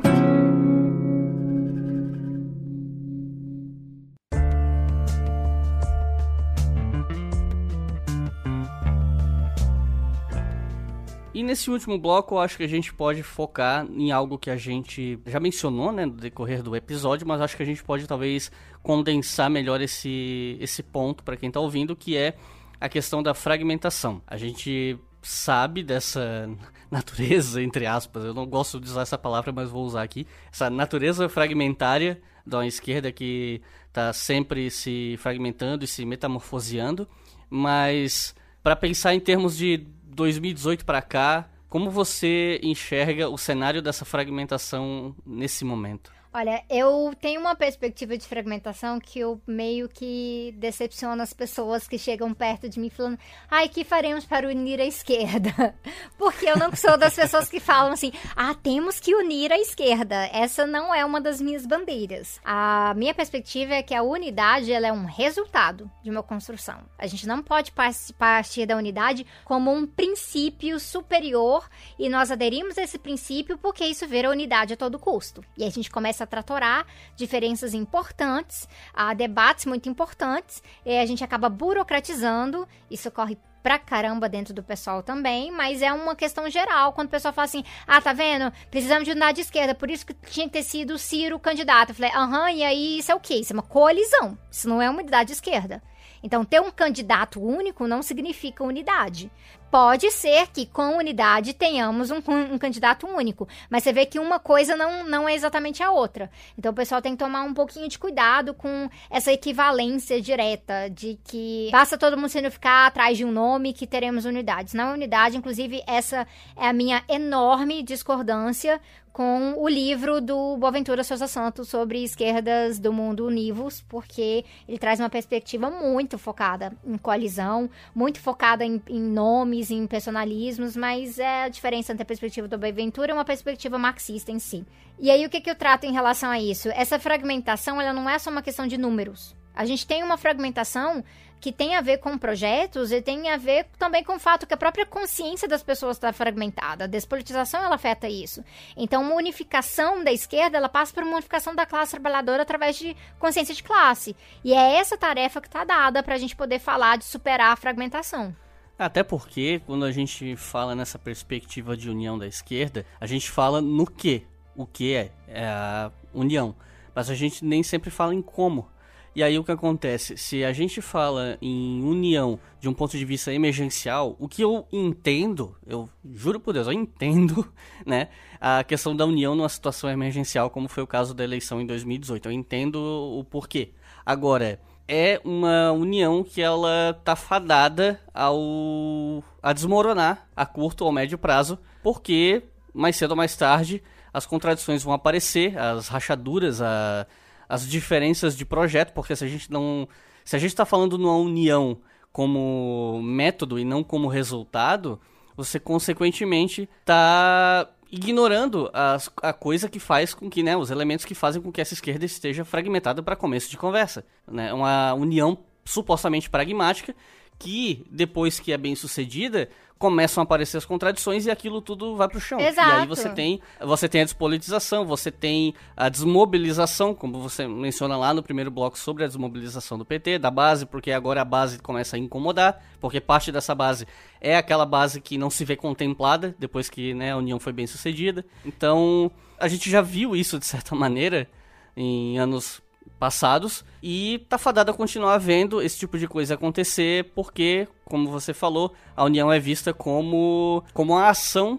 Nesse último bloco, eu acho que a gente pode focar em algo que a gente já mencionou, né, no decorrer do episódio, mas acho que a gente pode talvez condensar melhor esse, esse ponto para quem está ouvindo, que é a questão da fragmentação. A gente sabe dessa natureza, entre aspas, eu não gosto de usar essa palavra, mas vou usar aqui, essa natureza fragmentária da esquerda que está sempre se fragmentando e se metamorfoseando, mas para pensar em termos de 2018 para cá, como você enxerga o cenário dessa fragmentação nesse momento? Olha, eu tenho uma perspectiva de fragmentação que eu meio que decepciono as pessoas que chegam perto de mim falando, ai, que faremos para unir a esquerda? Porque eu não sou das pessoas que falam assim, ah, temos que unir a esquerda. Essa não é uma das minhas bandeiras. A minha perspectiva é que a unidade ela é um resultado de uma construção. A gente não pode partir da unidade como um princípio superior e nós aderimos a esse princípio porque isso vira unidade a todo custo. E a gente começa começa a tratorar diferenças importantes, a debates muito importantes, e a gente acaba burocratizando, isso ocorre pra caramba dentro do pessoal também, mas é uma questão geral, quando o pessoal fala assim, ah, tá vendo? Precisamos de unidade de esquerda, por isso que tinha que ter sido o Ciro candidato. Eu falei, aham, e aí isso é o quê? Isso é uma coalizão, isso não é uma unidade de esquerda. Então, ter um candidato único não significa unidade. Pode ser que com unidade tenhamos um, um, candidato único, mas você vê que uma coisa não, não é exatamente a outra. Então o pessoal tem que tomar um pouquinho de cuidado com essa equivalência direta de que basta todo mundo se ficar atrás de um nome que teremos unidades. Na unidade, inclusive, essa é a minha enorme discordância com o livro do Boaventura Souza Santos sobre esquerdas do mundo univos, porque ele traz uma perspectiva muito focada em coalizão, muito focada em, em nomes, em personalismos, mas é a diferença entre a perspectiva do Boaventura e uma perspectiva marxista em si. E aí, o que, que eu trato em relação a isso? Essa fragmentação, ela não é só uma questão de números. A gente tem uma fragmentação que tem a ver com projetos e tem a ver também com o fato que a própria consciência das pessoas está fragmentada. A despolitização ela afeta isso. Então, uma unificação da esquerda ela passa por uma unificação da classe trabalhadora através de consciência de classe. E é essa tarefa que está dada para a gente poder falar de superar a fragmentação. Até porque, quando a gente fala nessa perspectiva de união da esquerda, a gente fala no que. O que é, é a união. Mas a gente nem sempre fala em como. E aí o que acontece? Se a gente fala em união de um ponto de vista emergencial, o que eu entendo, eu juro por Deus, eu entendo, né, a questão da união numa situação emergencial, como foi o caso da eleição em 2018. Eu entendo o porquê. Agora, é uma união que ela tá fadada ao a desmoronar a curto ou médio prazo, porque mais cedo ou mais tarde as contradições vão aparecer, as rachaduras, a as diferenças de projeto, porque se a gente não. Se a gente está falando numa união como método e não como resultado, você consequentemente está ignorando as, a coisa que faz com que, né, os elementos que fazem com que essa esquerda esteja fragmentada para começo de conversa. Né? Uma união supostamente pragmática que, depois que é bem sucedida, começam a aparecer as contradições e aquilo tudo vai pro chão. Exato. E aí você tem, você tem a despolitização, você tem a desmobilização, como você menciona lá no primeiro bloco sobre a desmobilização do PT, da base, porque agora a base começa a incomodar, porque parte dessa base é aquela base que não se vê contemplada depois que né, a união foi bem sucedida. Então, a gente já viu isso de certa maneira em anos passados e tá fadado a continuar vendo esse tipo de coisa acontecer porque, como você falou, a união é vista como como uma ação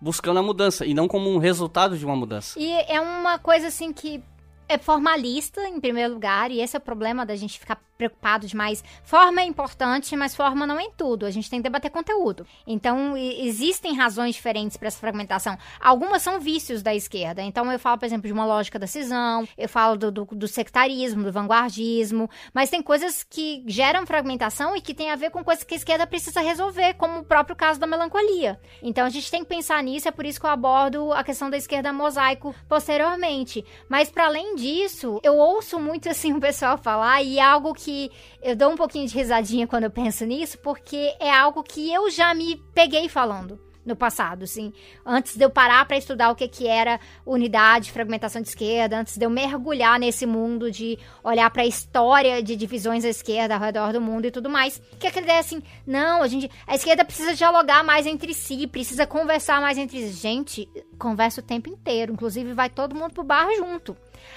buscando a mudança e não como um resultado de uma mudança. E é uma coisa assim que é formalista em primeiro lugar e esse é o problema da gente ficar preocupado demais. Forma é importante, mas forma não é em tudo. A gente tem que debater conteúdo. Então, existem razões diferentes para essa fragmentação. Algumas são vícios da esquerda. Então, eu falo, por exemplo, de uma lógica da cisão, eu falo do, do, do sectarismo, do vanguardismo, mas tem coisas que geram fragmentação e que tem a ver com coisas que a esquerda precisa resolver, como o próprio caso da melancolia. Então, a gente tem que pensar nisso, é por isso que eu abordo a questão da esquerda mosaico posteriormente. Mas, para além disso, eu ouço muito assim o pessoal falar e é algo que que eu dou um pouquinho de risadinha quando eu penso nisso, porque é algo que eu já me peguei falando no passado, assim. Antes de eu parar para estudar o que, que era unidade, fragmentação de esquerda, antes de eu mergulhar nesse mundo de olhar para a história de divisões à esquerda ao redor do mundo e tudo mais, que aquela ideia assim, não, a gente, a esquerda precisa dialogar mais entre si, precisa conversar mais entre si. Gente, conversa o tempo inteiro, inclusive vai todo mundo pro bar junto.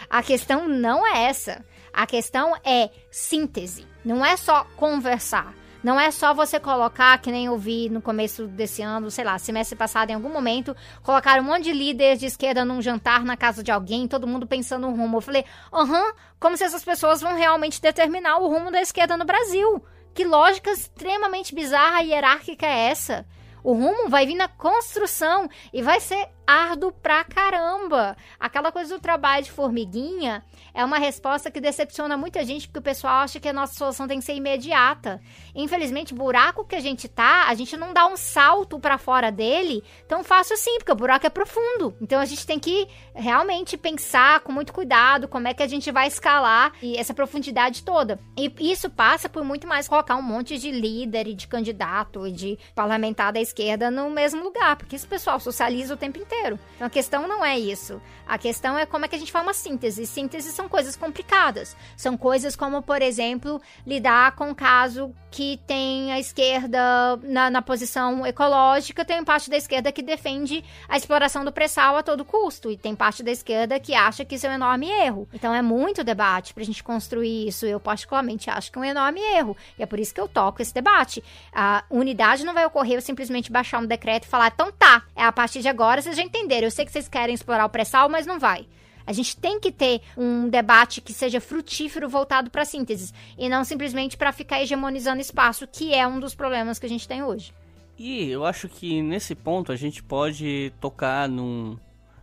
A questão não é essa. A questão é síntese. Não é só conversar. Não é só você colocar, que nem eu vi no começo desse ano, sei lá, semestre passado, em algum momento, colocar um monte de líderes de esquerda num jantar na casa de alguém, todo mundo pensando no rumo. Eu falei, aham, uhum, como se essas pessoas vão realmente determinar o rumo da esquerda no Brasil. Que lógica extremamente bizarra e hierárquica é essa? O rumo vai vir na construção e vai ser árduo pra caramba. Aquela coisa do trabalho de formiguinha é uma resposta que decepciona muita gente, porque o pessoal acha que a nossa solução tem que ser imediata. Infelizmente, buraco que a gente tá, a gente não dá um salto para fora dele tão fácil assim, porque o buraco é profundo. Então a gente tem que realmente pensar com muito cuidado como é que a gente vai escalar essa profundidade toda. E isso passa por muito mais colocar um monte de líder e de candidato e de parlamentar da esquerda no mesmo lugar, porque esse pessoal socializa o tempo inteiro. Então a questão não é isso. A questão é como é que a gente faz uma síntese. Síntese são coisas complicadas. São coisas como, por exemplo, lidar com um caso que tem a esquerda na, na posição ecológica, tem parte da esquerda que defende a exploração do pré-sal a todo custo, e tem parte da esquerda que acha que isso é um enorme erro. Então é muito debate pra gente construir isso. Eu, particularmente, acho que é um enorme erro. E é por isso que eu toco esse debate. A unidade não vai ocorrer eu simplesmente baixar um decreto e falar, então tá, é a partir de agora vocês já entenderam. Eu sei que vocês querem explorar o pré-sal, mas não vai. A gente tem que ter um debate que seja frutífero voltado para síntese e não simplesmente para ficar hegemonizando espaço, que é um dos problemas que a gente tem hoje. E eu acho que nesse ponto a gente pode tocar num.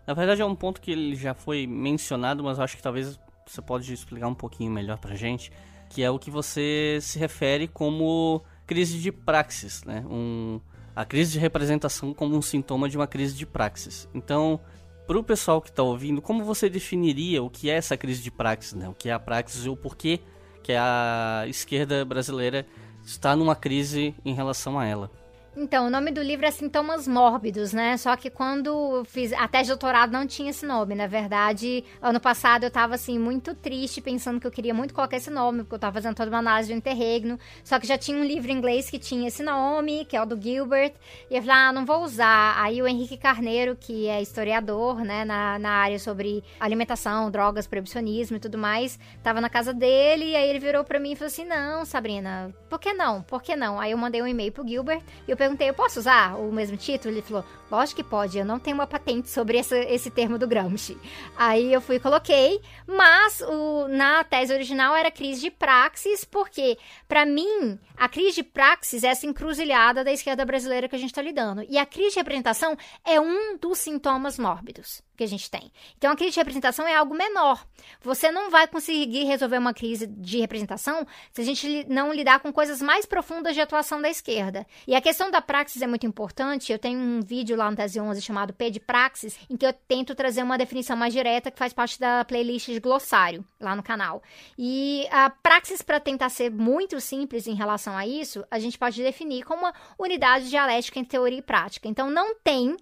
Na verdade é um ponto que ele já foi mencionado, mas acho que talvez você pode explicar um pouquinho melhor pra gente, que é o que você se refere como crise de praxis, né? Um, a crise de representação como um sintoma de uma crise de praxis. Então, para o pessoal que está ouvindo, como você definiria o que é essa crise de praxis, né? O que é a praxis e o porquê que a esquerda brasileira está numa crise em relação a ela? Então, o nome do livro é Sintomas Mórbidos, né? Só que quando fiz a tese de doutorado não tinha esse nome. Na verdade, ano passado eu tava assim, muito triste, pensando que eu queria muito colocar esse nome, porque eu tava fazendo toda uma análise do interregno. Só que já tinha um livro em inglês que tinha esse nome, que é o do Gilbert. E eu falei, ah, não vou usar. Aí o Henrique Carneiro, que é historiador, né, na, na área sobre alimentação, drogas, proibicionismo e tudo mais, tava na casa dele. E aí ele virou pra mim e falou assim: não, Sabrina, por que não? Por que não? Aí eu mandei um e-mail pro Gilbert e eu perguntei, eu posso usar o mesmo título? Ele falou, lógico que pode, eu não tenho uma patente sobre esse, esse termo do Gramsci. Aí eu fui e coloquei, mas o, na tese original era crise de praxis, porque, para mim, a crise de praxis é essa encruzilhada da esquerda brasileira que a gente está lidando. E a crise de representação é um dos sintomas mórbidos que a gente tem. Então, a crise de representação é algo menor. Você não vai conseguir resolver uma crise de representação se a gente não lidar com coisas mais profundas de atuação da esquerda. E a questão da praxis é muito importante. Eu tenho um vídeo lá no Tese 11 chamado P de Praxis, em que eu tento trazer uma definição mais direta que faz parte da playlist de glossário lá no canal. E a praxis, para tentar ser muito simples em relação relação a isso, a gente pode definir como uma unidade dialética entre teoria e prática. Então, não tem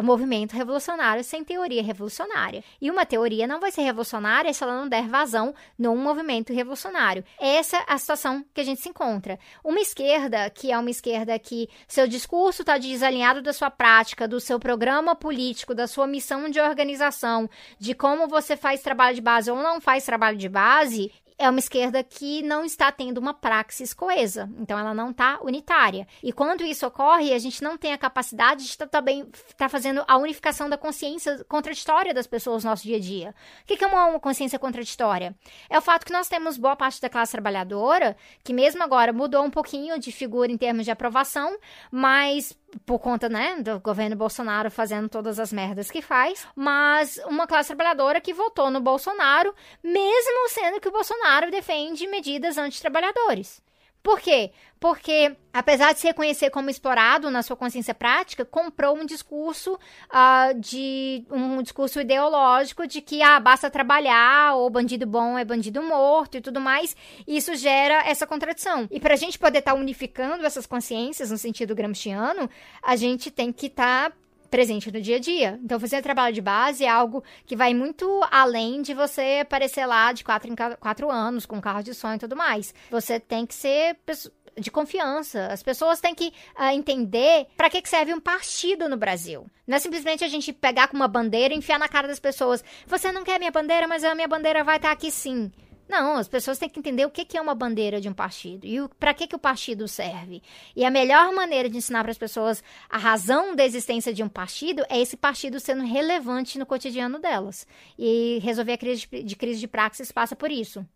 movimento revolucionário sem teoria revolucionária. E uma teoria não vai ser revolucionária se ela não der vazão num movimento revolucionário. Essa é a situação que a gente se encontra. Uma esquerda, que é uma esquerda que seu discurso está desalinhado da sua prática, do seu programa político, da sua missão de organização, de como você faz trabalho de base ou não faz trabalho de base, é uma esquerda que não está tendo uma praxis coesa, então ela não está unitária. E quando isso ocorre, a gente não tem a capacidade de estar também tá fazendo a unificação da consciência contraditória das pessoas no nosso dia a dia. O que é uma consciência contraditória? É o fato que nós temos boa parte da classe trabalhadora, que mesmo agora mudou um pouquinho de figura em termos de aprovação, mas por conta, né, do governo Bolsonaro fazendo todas as merdas que faz, mas uma classe trabalhadora que votou no Bolsonaro, mesmo sendo que o Bolsonaro defende medidas antitrabalhadores. Por quê? Porque, apesar de se reconhecer como explorado na sua consciência prática, comprou um discurso uh, de um discurso ideológico de que ah, basta trabalhar, ou bandido bom é bandido morto e tudo mais. E isso gera essa contradição. E para a gente poder estar tá unificando essas consciências no sentido gramsciano, a gente tem que estar tá presente no dia a dia. Então, fazer trabalho de base é algo que vai muito além de você aparecer lá de quatro em quatro anos, com carro de sonho e tudo mais. Você tem que ser de confiança. As pessoas têm que uh, entender para que, que serve um partido no Brasil. Não é simplesmente a gente pegar com uma bandeira e enfiar na cara das pessoas. Você não quer minha bandeira, mas a minha bandeira vai estar tá aqui sim. Não, as pessoas têm que entender o que é uma bandeira de um partido e para que, que o partido serve. E a melhor maneira de ensinar para as pessoas a razão da existência de um partido é esse partido sendo relevante no cotidiano delas. E resolver a crise de, de crise de praxis passa por isso.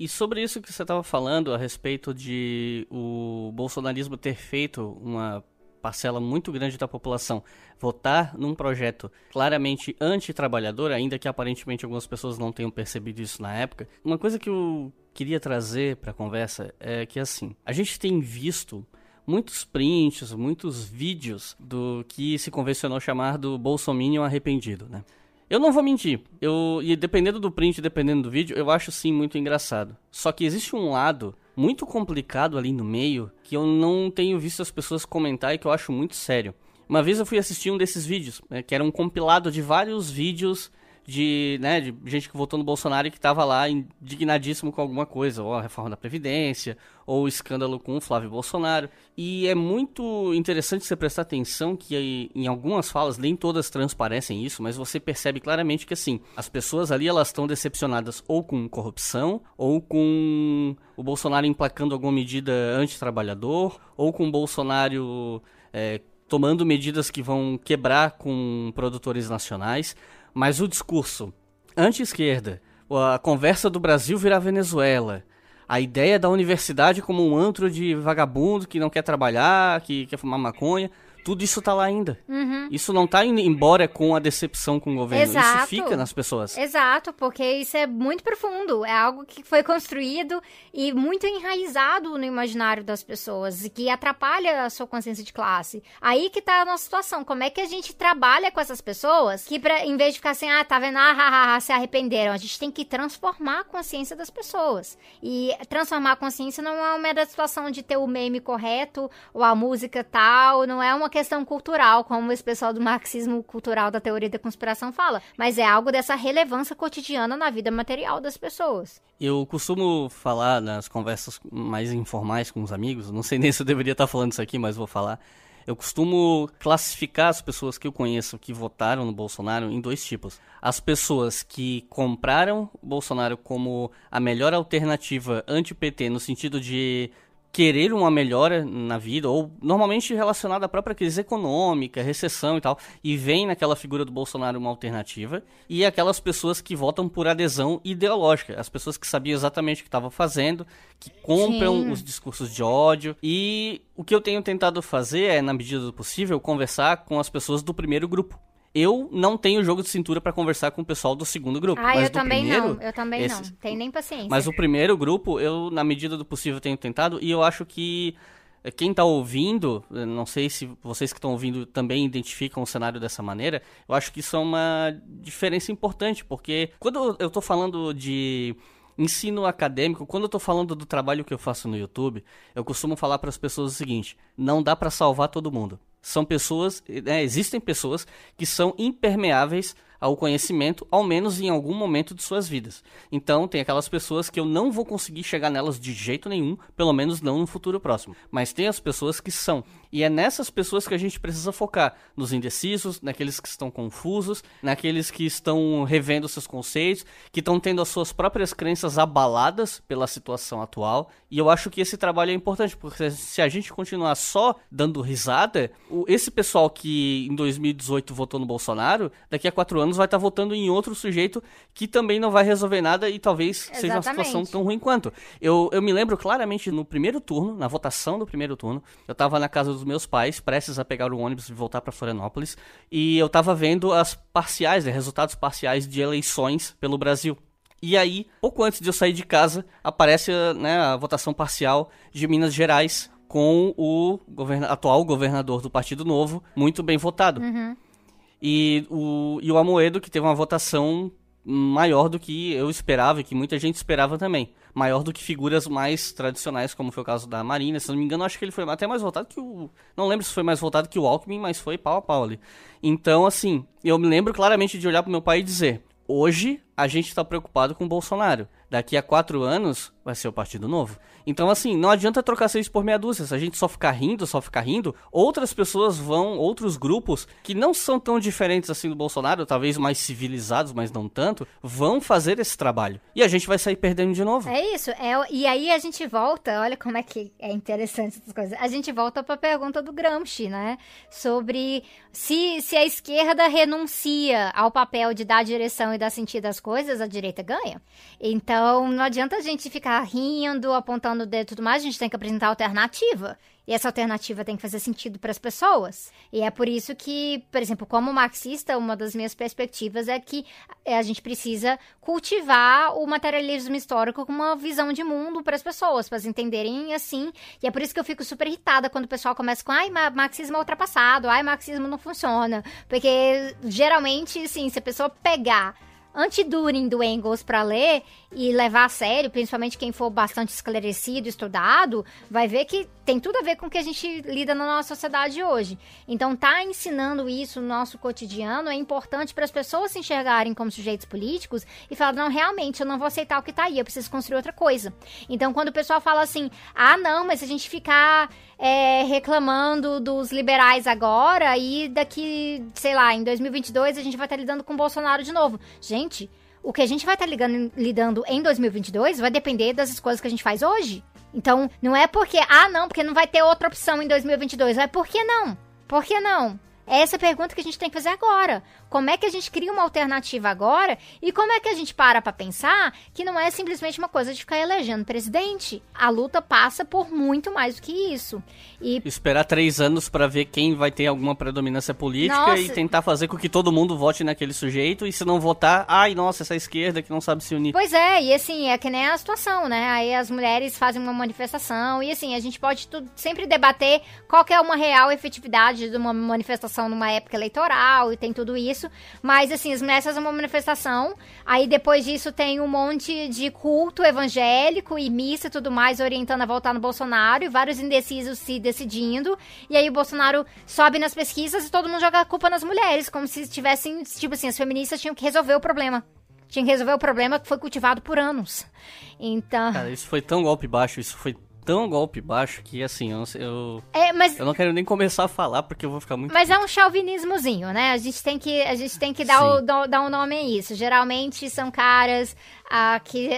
E sobre isso que você estava falando a respeito de o bolsonarismo ter feito uma parcela muito grande da população votar num projeto claramente anti-trabalhador, ainda que aparentemente algumas pessoas não tenham percebido isso na época, uma coisa que eu queria trazer para a conversa é que assim, a gente tem visto muitos prints, muitos vídeos do que se convencionou chamar do Bolsominion arrependido, né? Eu não vou mentir, eu, e dependendo do print, dependendo do vídeo, eu acho sim muito engraçado. Só que existe um lado muito complicado ali no meio que eu não tenho visto as pessoas comentar e que eu acho muito sério. Uma vez eu fui assistir um desses vídeos, né, que era um compilado de vários vídeos de, né, de gente que votou no Bolsonaro e que estava lá indignadíssimo com alguma coisa, ou a reforma da Previdência, ou o escândalo com o Flávio Bolsonaro. E é muito interessante você prestar atenção que em algumas falas, nem todas transparecem isso, mas você percebe claramente que assim, as pessoas ali elas estão decepcionadas ou com corrupção, ou com o Bolsonaro emplacando alguma medida anti-trabalhador, ou com o Bolsonaro é, tomando medidas que vão quebrar com produtores nacionais. Mas o discurso anti-esquerda, a conversa do Brasil virar Venezuela, a ideia da universidade como um antro de vagabundo que não quer trabalhar, que quer fumar maconha, tudo isso tá lá ainda. Uhum. Isso não tá indo embora com a decepção com o governo. Exato. Isso fica nas pessoas. Exato, porque isso é muito profundo. É algo que foi construído e muito enraizado no imaginário das pessoas e que atrapalha a sua consciência de classe. Aí que tá a nossa situação. Como é que a gente trabalha com essas pessoas que, pra, em vez de ficar assim, ah, tá vendo, ah, ah, ah, se arrependeram, a gente tem que transformar a consciência das pessoas. E transformar a consciência não é uma mera situação de ter o meme correto ou a música tal, não é uma questão cultural, como esse pessoal do marxismo cultural da teoria da conspiração fala, mas é algo dessa relevância cotidiana na vida material das pessoas. Eu costumo falar nas conversas mais informais com os amigos, não sei nem se eu deveria estar falando isso aqui, mas vou falar. Eu costumo classificar as pessoas que eu conheço que votaram no Bolsonaro em dois tipos. As pessoas que compraram o Bolsonaro como a melhor alternativa anti-PT, no sentido de querer uma melhora na vida, ou normalmente relacionado à própria crise econômica, recessão e tal, e vem naquela figura do Bolsonaro uma alternativa, e aquelas pessoas que votam por adesão ideológica, as pessoas que sabiam exatamente o que estavam fazendo, que compram Sim. os discursos de ódio, e o que eu tenho tentado fazer é, na medida do possível, conversar com as pessoas do primeiro grupo. Eu não tenho jogo de cintura para conversar com o pessoal do segundo grupo. Ah, eu também primeiro, não. Eu também esses- não. Tem nem paciência. mas o primeiro grupo, eu, na medida do possível, tenho tentado e eu acho que eh, quem tá ouvindo, eh, não sei se vocês que estão ouvindo também identificam o cenário dessa maneira, eu acho que isso é uma diferença importante, porque quando eu tô falando de ensino acadêmico, quando eu tô falando do trabalho que eu faço no YouTube, eu costumo falar para as pessoas o seguinte: não dá para salvar todo mundo. São pessoas, né, existem pessoas que são impermeáveis ao conhecimento, ao menos em algum momento de suas vidas. Então, tem aquelas pessoas que eu não vou conseguir chegar nelas de jeito nenhum, pelo menos não no futuro próximo. Mas tem as pessoas que são. E é nessas pessoas que a gente precisa focar, nos indecisos, naqueles que estão confusos, naqueles que estão revendo seus conceitos, que estão tendo as suas próprias crenças abaladas pela situação atual. E eu acho que esse trabalho é importante, porque se a gente continuar só dando risada, esse pessoal que em 2018 votou no Bolsonaro, daqui a quatro anos vai estar votando em outro sujeito que também não vai resolver nada e talvez seja uma situação Exatamente. tão ruim quanto. Eu, eu me lembro claramente no primeiro turno, na votação do primeiro turno, eu tava na casa dos meus pais, prestes a pegar o ônibus e voltar para Florianópolis, e eu tava vendo as parciais, né, resultados parciais de eleições pelo Brasil. E aí, pouco antes de eu sair de casa, aparece né, a votação parcial de Minas Gerais com o governa- atual governador do Partido Novo, muito bem votado. E o, e o Amoedo, que teve uma votação maior do que eu esperava e que muita gente esperava também. Maior do que figuras mais tradicionais, como foi o caso da Marina. Se não me engano, acho que ele foi até mais votado que o. Não lembro se foi mais votado que o Alckmin, mas foi pau a pau ali. Então, assim, eu me lembro claramente de olhar pro meu pai e dizer: hoje a gente tá preocupado com o Bolsonaro. Daqui a quatro anos vai ser o Partido Novo. Então, assim, não adianta trocar seis por meia dúzia. Se a gente só ficar rindo, só ficar rindo, outras pessoas vão, outros grupos que não são tão diferentes assim do Bolsonaro, talvez mais civilizados, mas não tanto, vão fazer esse trabalho. E a gente vai sair perdendo de novo. É isso. É, e aí a gente volta, olha como é que é interessante essas coisas. A gente volta para a pergunta do Gramsci, né? Sobre se, se a esquerda renuncia ao papel de dar direção e dar sentido às coisas, a direita ganha. Então não adianta a gente ficar, rindo, apontando o dedo e tudo mais, a gente tem que apresentar alternativa. E essa alternativa tem que fazer sentido para as pessoas. E é por isso que, por exemplo, como marxista, uma das minhas perspectivas é que a gente precisa cultivar o materialismo histórico com uma visão de mundo para as pessoas, para elas entenderem assim. E é por isso que eu fico super irritada quando o pessoal começa com ai, marxismo é ultrapassado, ai, marxismo não funciona. Porque geralmente, assim, se a pessoa pegar anti-During do Engels para ler e levar a sério, principalmente quem for bastante esclarecido, estudado, vai ver que tem tudo a ver com o que a gente lida na nossa sociedade hoje. Então, tá ensinando isso no nosso cotidiano é importante para as pessoas se enxergarem como sujeitos políticos e falar: não, realmente, eu não vou aceitar o que tá aí, eu preciso construir outra coisa. Então, quando o pessoal fala assim: ah, não, mas se a gente ficar é, reclamando dos liberais agora e daqui, sei lá, em 2022 a gente vai estar tá lidando com o Bolsonaro de novo. Gente, o que a gente vai estar tá lidando em 2022 vai depender das escolhas que a gente faz hoje. Então, não é porque, ah, não, porque não vai ter outra opção em 2022. É por que não? Por que não? É essa pergunta que a gente tem que fazer agora. Como é que a gente cria uma alternativa agora? E como é que a gente para para pensar que não é simplesmente uma coisa de ficar elegendo presidente? A luta passa por muito mais do que isso. E esperar três anos para ver quem vai ter alguma predominância política nossa. e tentar fazer com que todo mundo vote naquele sujeito e se não votar, ai, nossa, essa esquerda que não sabe se unir. Pois é, e assim, é que nem a situação, né? Aí as mulheres fazem uma manifestação e assim, a gente pode tudo, sempre debater qual é uma real efetividade de uma manifestação numa época eleitoral e tem tudo isso. Mas, assim, as mulheres fazem uma manifestação. Aí, depois disso, tem um monte de culto evangélico e missa e tudo mais, orientando a voltar no Bolsonaro. E vários indecisos se decidindo. E aí, o Bolsonaro sobe nas pesquisas e todo mundo joga a culpa nas mulheres. Como se tivessem, tipo assim, as feministas tinham que resolver o problema. Tinha que resolver o problema que foi cultivado por anos. Então. Cara, isso foi tão golpe baixo, isso foi tão golpe baixo que, assim, eu, eu, é, mas, eu não quero nem começar a falar porque eu vou ficar muito... Mas é um chauvinismozinho, né? A gente tem que, a gente tem que dar, o, dar um nome a isso. Geralmente são caras que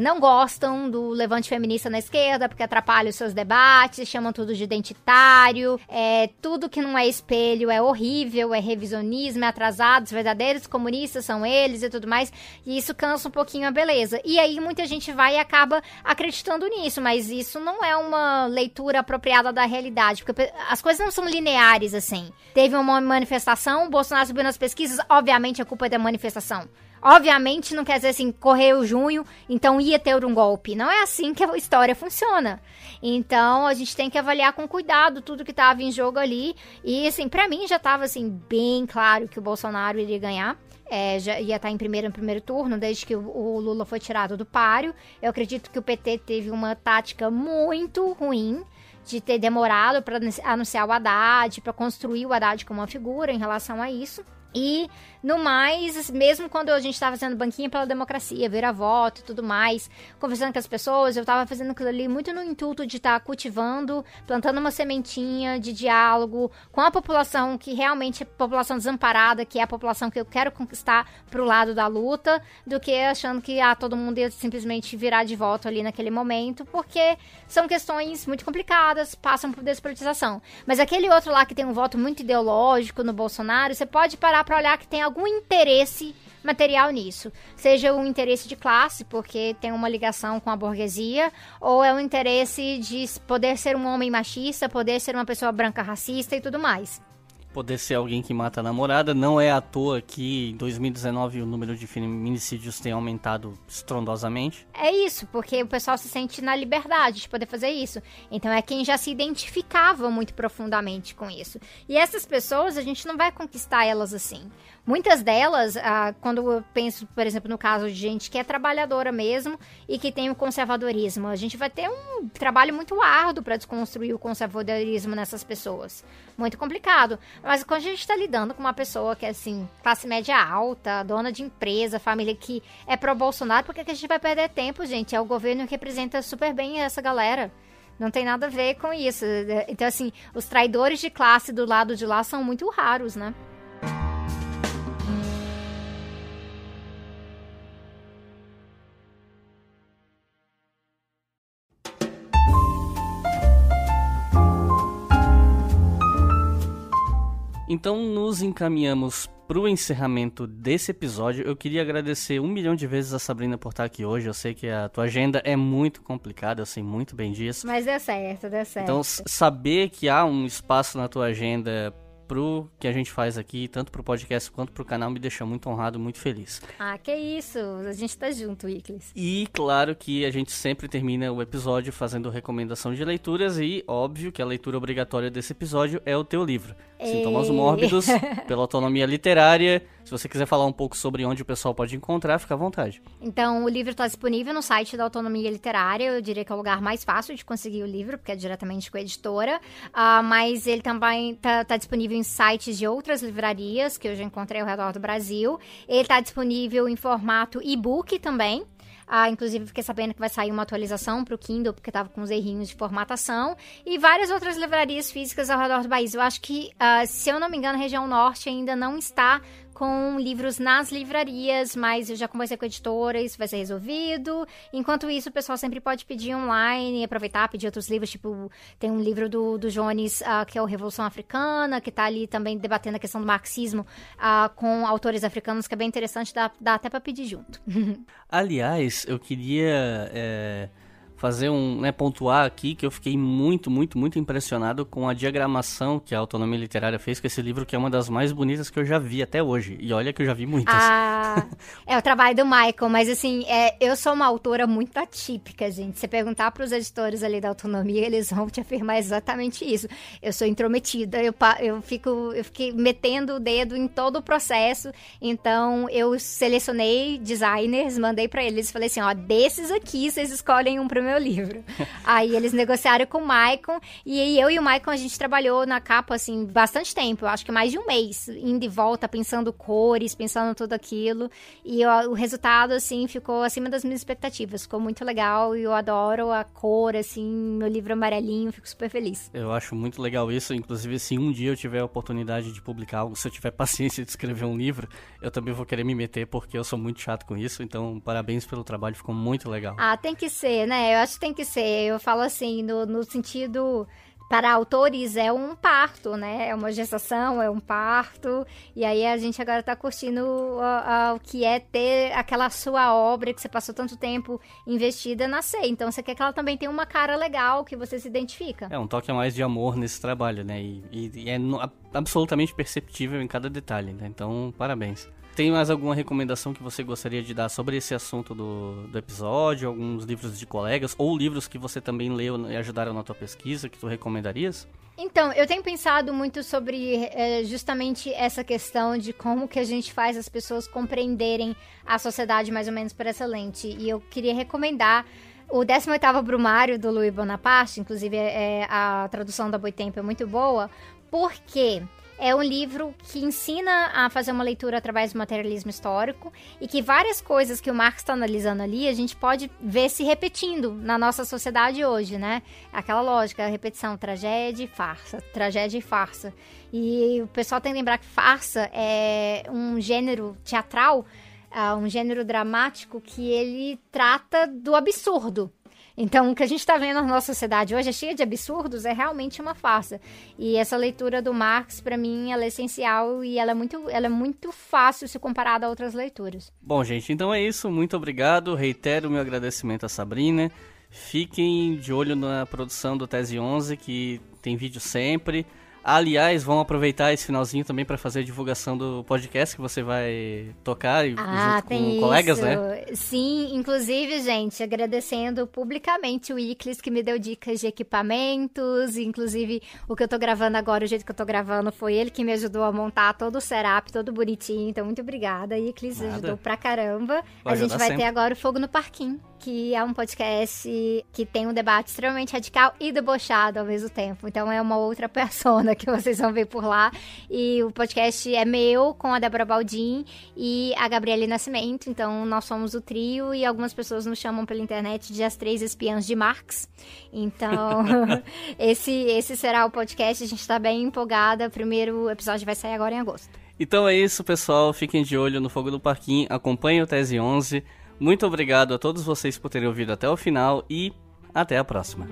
não gostam do levante feminista na esquerda porque atrapalha os seus debates, chamam tudo de identitário, é, tudo que não é espelho é horrível, é revisionismo, é atrasado, os verdadeiros comunistas são eles e tudo mais, e isso cansa um pouquinho a beleza. E aí muita gente vai e acaba acreditando nisso, mas isso não é uma leitura apropriada da realidade, porque as coisas não são lineares assim. Teve uma manifestação, Bolsonaro subiu nas pesquisas, obviamente a culpa é da manifestação. Obviamente não quer dizer assim, correu junho, então ia ter um golpe. Não é assim que a história funciona. Então a gente tem que avaliar com cuidado tudo que estava em jogo ali. E assim, para mim já estava assim bem claro que o Bolsonaro iria ganhar. É, já ia estar tá em primeiro no primeiro turno, desde que o, o Lula foi tirado do páreo. Eu acredito que o PT teve uma tática muito ruim de ter demorado para anunciar o Haddad, para construir o Haddad como uma figura em relação a isso. E no mais, mesmo quando a gente estava fazendo banquinha pela democracia, ver a voto e tudo mais, conversando com as pessoas, eu estava fazendo aquilo ali muito no intuito de estar tá cultivando, plantando uma sementinha de diálogo com a população que realmente é população desamparada, que é a população que eu quero conquistar para o lado da luta, do que achando que ah, todo mundo ia simplesmente virar de voto ali naquele momento, porque são questões muito complicadas, passam por despolitização. Mas aquele outro lá que tem um voto muito ideológico no Bolsonaro, você pode parar para olhar que tem interesse material nisso. Seja um interesse de classe, porque tem uma ligação com a burguesia, ou é um interesse de poder ser um homem machista, poder ser uma pessoa branca racista e tudo mais poder ser alguém que mata a namorada. Não é à toa que em 2019 o número de feminicídios tem aumentado estrondosamente. É isso, porque o pessoal se sente na liberdade de poder fazer isso. Então é quem já se identificava muito profundamente com isso. E essas pessoas, a gente não vai conquistar elas assim. Muitas delas, ah, quando eu penso, por exemplo, no caso de gente que é trabalhadora mesmo e que tem o conservadorismo, a gente vai ter um trabalho muito árduo para desconstruir o conservadorismo nessas pessoas. Muito complicado. Mas quando a gente está lidando com uma pessoa que é, assim, classe média alta, dona de empresa, família que é pró-Bolsonaro, por que a gente vai perder tempo, gente? É o governo que representa super bem essa galera. Não tem nada a ver com isso. Então, assim, os traidores de classe do lado de lá são muito raros, né? Então nos encaminhamos para o encerramento desse episódio. Eu queria agradecer um milhão de vezes a Sabrina por estar aqui hoje. Eu sei que a tua agenda é muito complicada, eu sei muito bem disso. Mas deu certo, deu certo. Então, saber que há um espaço na tua agenda pro que a gente faz aqui, tanto pro podcast quanto pro canal, me deixa muito honrado, muito feliz. Ah, que isso! A gente tá junto, Iclis. E claro que a gente sempre termina o episódio fazendo recomendação de leituras e óbvio que a leitura obrigatória desse episódio é o teu livro. Sintomas Mórbidos, pela autonomia literária. Se você quiser falar um pouco sobre onde o pessoal pode encontrar, fica à vontade. Então, o livro está disponível no site da Autonomia Literária. Eu diria que é o lugar mais fácil de conseguir o livro, porque é diretamente com a editora. Uh, mas ele também está tá disponível em sites de outras livrarias que eu já encontrei ao redor do Brasil. Ele está disponível em formato e-book também. Ah, inclusive, fiquei sabendo que vai sair uma atualização para o Kindle, porque estava com uns errinhos de formatação. E várias outras livrarias físicas ao redor do país. Eu acho que, ah, se eu não me engano, a região norte ainda não está com livros nas livrarias, mas eu já conversei com a editora, isso vai ser resolvido. Enquanto isso, o pessoal sempre pode pedir online, aproveitar, pedir outros livros, tipo, tem um livro do, do Jones, uh, que é o Revolução Africana, que está ali também debatendo a questão do marxismo uh, com autores africanos, que é bem interessante, dá, dá até para pedir junto. Aliás, eu queria... É fazer um, né, pontuar aqui que eu fiquei muito, muito, muito impressionado com a diagramação que a Autonomia Literária fez com esse livro, que é uma das mais bonitas que eu já vi até hoje. E olha que eu já vi muitas. Ah, é o trabalho do Michael, mas assim, é, eu sou uma autora muito atípica, gente. Se perguntar para os editores ali da Autonomia, eles vão te afirmar exatamente isso. Eu sou intrometida, eu, eu fico, eu fiquei metendo o dedo em todo o processo. Então, eu selecionei designers, mandei para eles, falei assim, ó, desses aqui, vocês escolhem um para meu livro. aí eles negociaram com o Maicon, e aí eu e o Maicon a gente trabalhou na capa, assim, bastante tempo, eu acho que mais de um mês, indo e volta, pensando cores, pensando tudo aquilo. E o resultado, assim, ficou acima das minhas expectativas. Ficou muito legal e eu adoro a cor, assim, meu livro amarelinho, fico super feliz. Eu acho muito legal isso, inclusive se um dia eu tiver a oportunidade de publicar algo, se eu tiver paciência de escrever um livro, eu também vou querer me meter porque eu sou muito chato com isso, então parabéns pelo trabalho, ficou muito legal. Ah, tem que ser, né? Eu acho que tem que ser. Eu falo assim, no, no sentido para autores é um parto, né? É uma gestação, é um parto. E aí a gente agora tá curtindo o, o que é ter aquela sua obra que você passou tanto tempo investida nascer. Então você quer que ela também tenha uma cara legal, que você se identifica. É, um toque a mais de amor nesse trabalho, né? E, e, e é no, absolutamente perceptível em cada detalhe, né? Então, parabéns. Tem mais alguma recomendação que você gostaria de dar sobre esse assunto do, do episódio? Alguns livros de colegas? Ou livros que você também leu e ajudaram na tua pesquisa que tu recomendarias? Então, eu tenho pensado muito sobre é, justamente essa questão de como que a gente faz as pessoas compreenderem a sociedade mais ou menos por essa lente. E eu queria recomendar o 18º Brumário, do Louis Bonaparte, inclusive é, a tradução da Boitempo é muito boa, porque é um livro que ensina a fazer uma leitura através do materialismo histórico e que várias coisas que o Marx está analisando ali a gente pode ver se repetindo na nossa sociedade hoje, né? Aquela lógica, repetição, tragédia e farsa, tragédia e farsa. E o pessoal tem que lembrar que farsa é um gênero teatral, uh, um gênero dramático que ele trata do absurdo. Então, o que a gente está vendo na nossa sociedade hoje é cheia de absurdos, é realmente uma farsa. E essa leitura do Marx, para mim, ela é essencial e ela é, muito, ela é muito fácil se comparada a outras leituras. Bom, gente, então é isso. Muito obrigado. Reitero meu agradecimento a Sabrina. Fiquem de olho na produção do Tese 11, que tem vídeo sempre. Aliás, vão aproveitar esse finalzinho também para fazer a divulgação do podcast que você vai tocar ah, junto com isso. colegas, né? Sim, inclusive, gente, agradecendo publicamente o Iclis que me deu dicas de equipamentos, inclusive o que eu tô gravando agora, o jeito que eu tô gravando, foi ele que me ajudou a montar todo o setup, todo bonitinho. Então, muito obrigada, Iclis, Nada. ajudou pra caramba. Pode a gente vai sempre. ter agora o Fogo no Parquinho que é um podcast que tem um debate extremamente radical e debochado ao mesmo tempo. Então é uma outra persona que vocês vão ver por lá. E o podcast é meu, com a Débora Baldin e a Gabriele Nascimento. Então nós somos o trio e algumas pessoas nos chamam pela internet de as três espiãs de Marx. Então esse, esse será o podcast. A gente está bem empolgada. O primeiro episódio vai sair agora em agosto. Então é isso, pessoal. Fiquem de olho no Fogo do Parquinho. Acompanhem o Tese 11. Muito obrigado a todos vocês por terem ouvido até o final e até a próxima.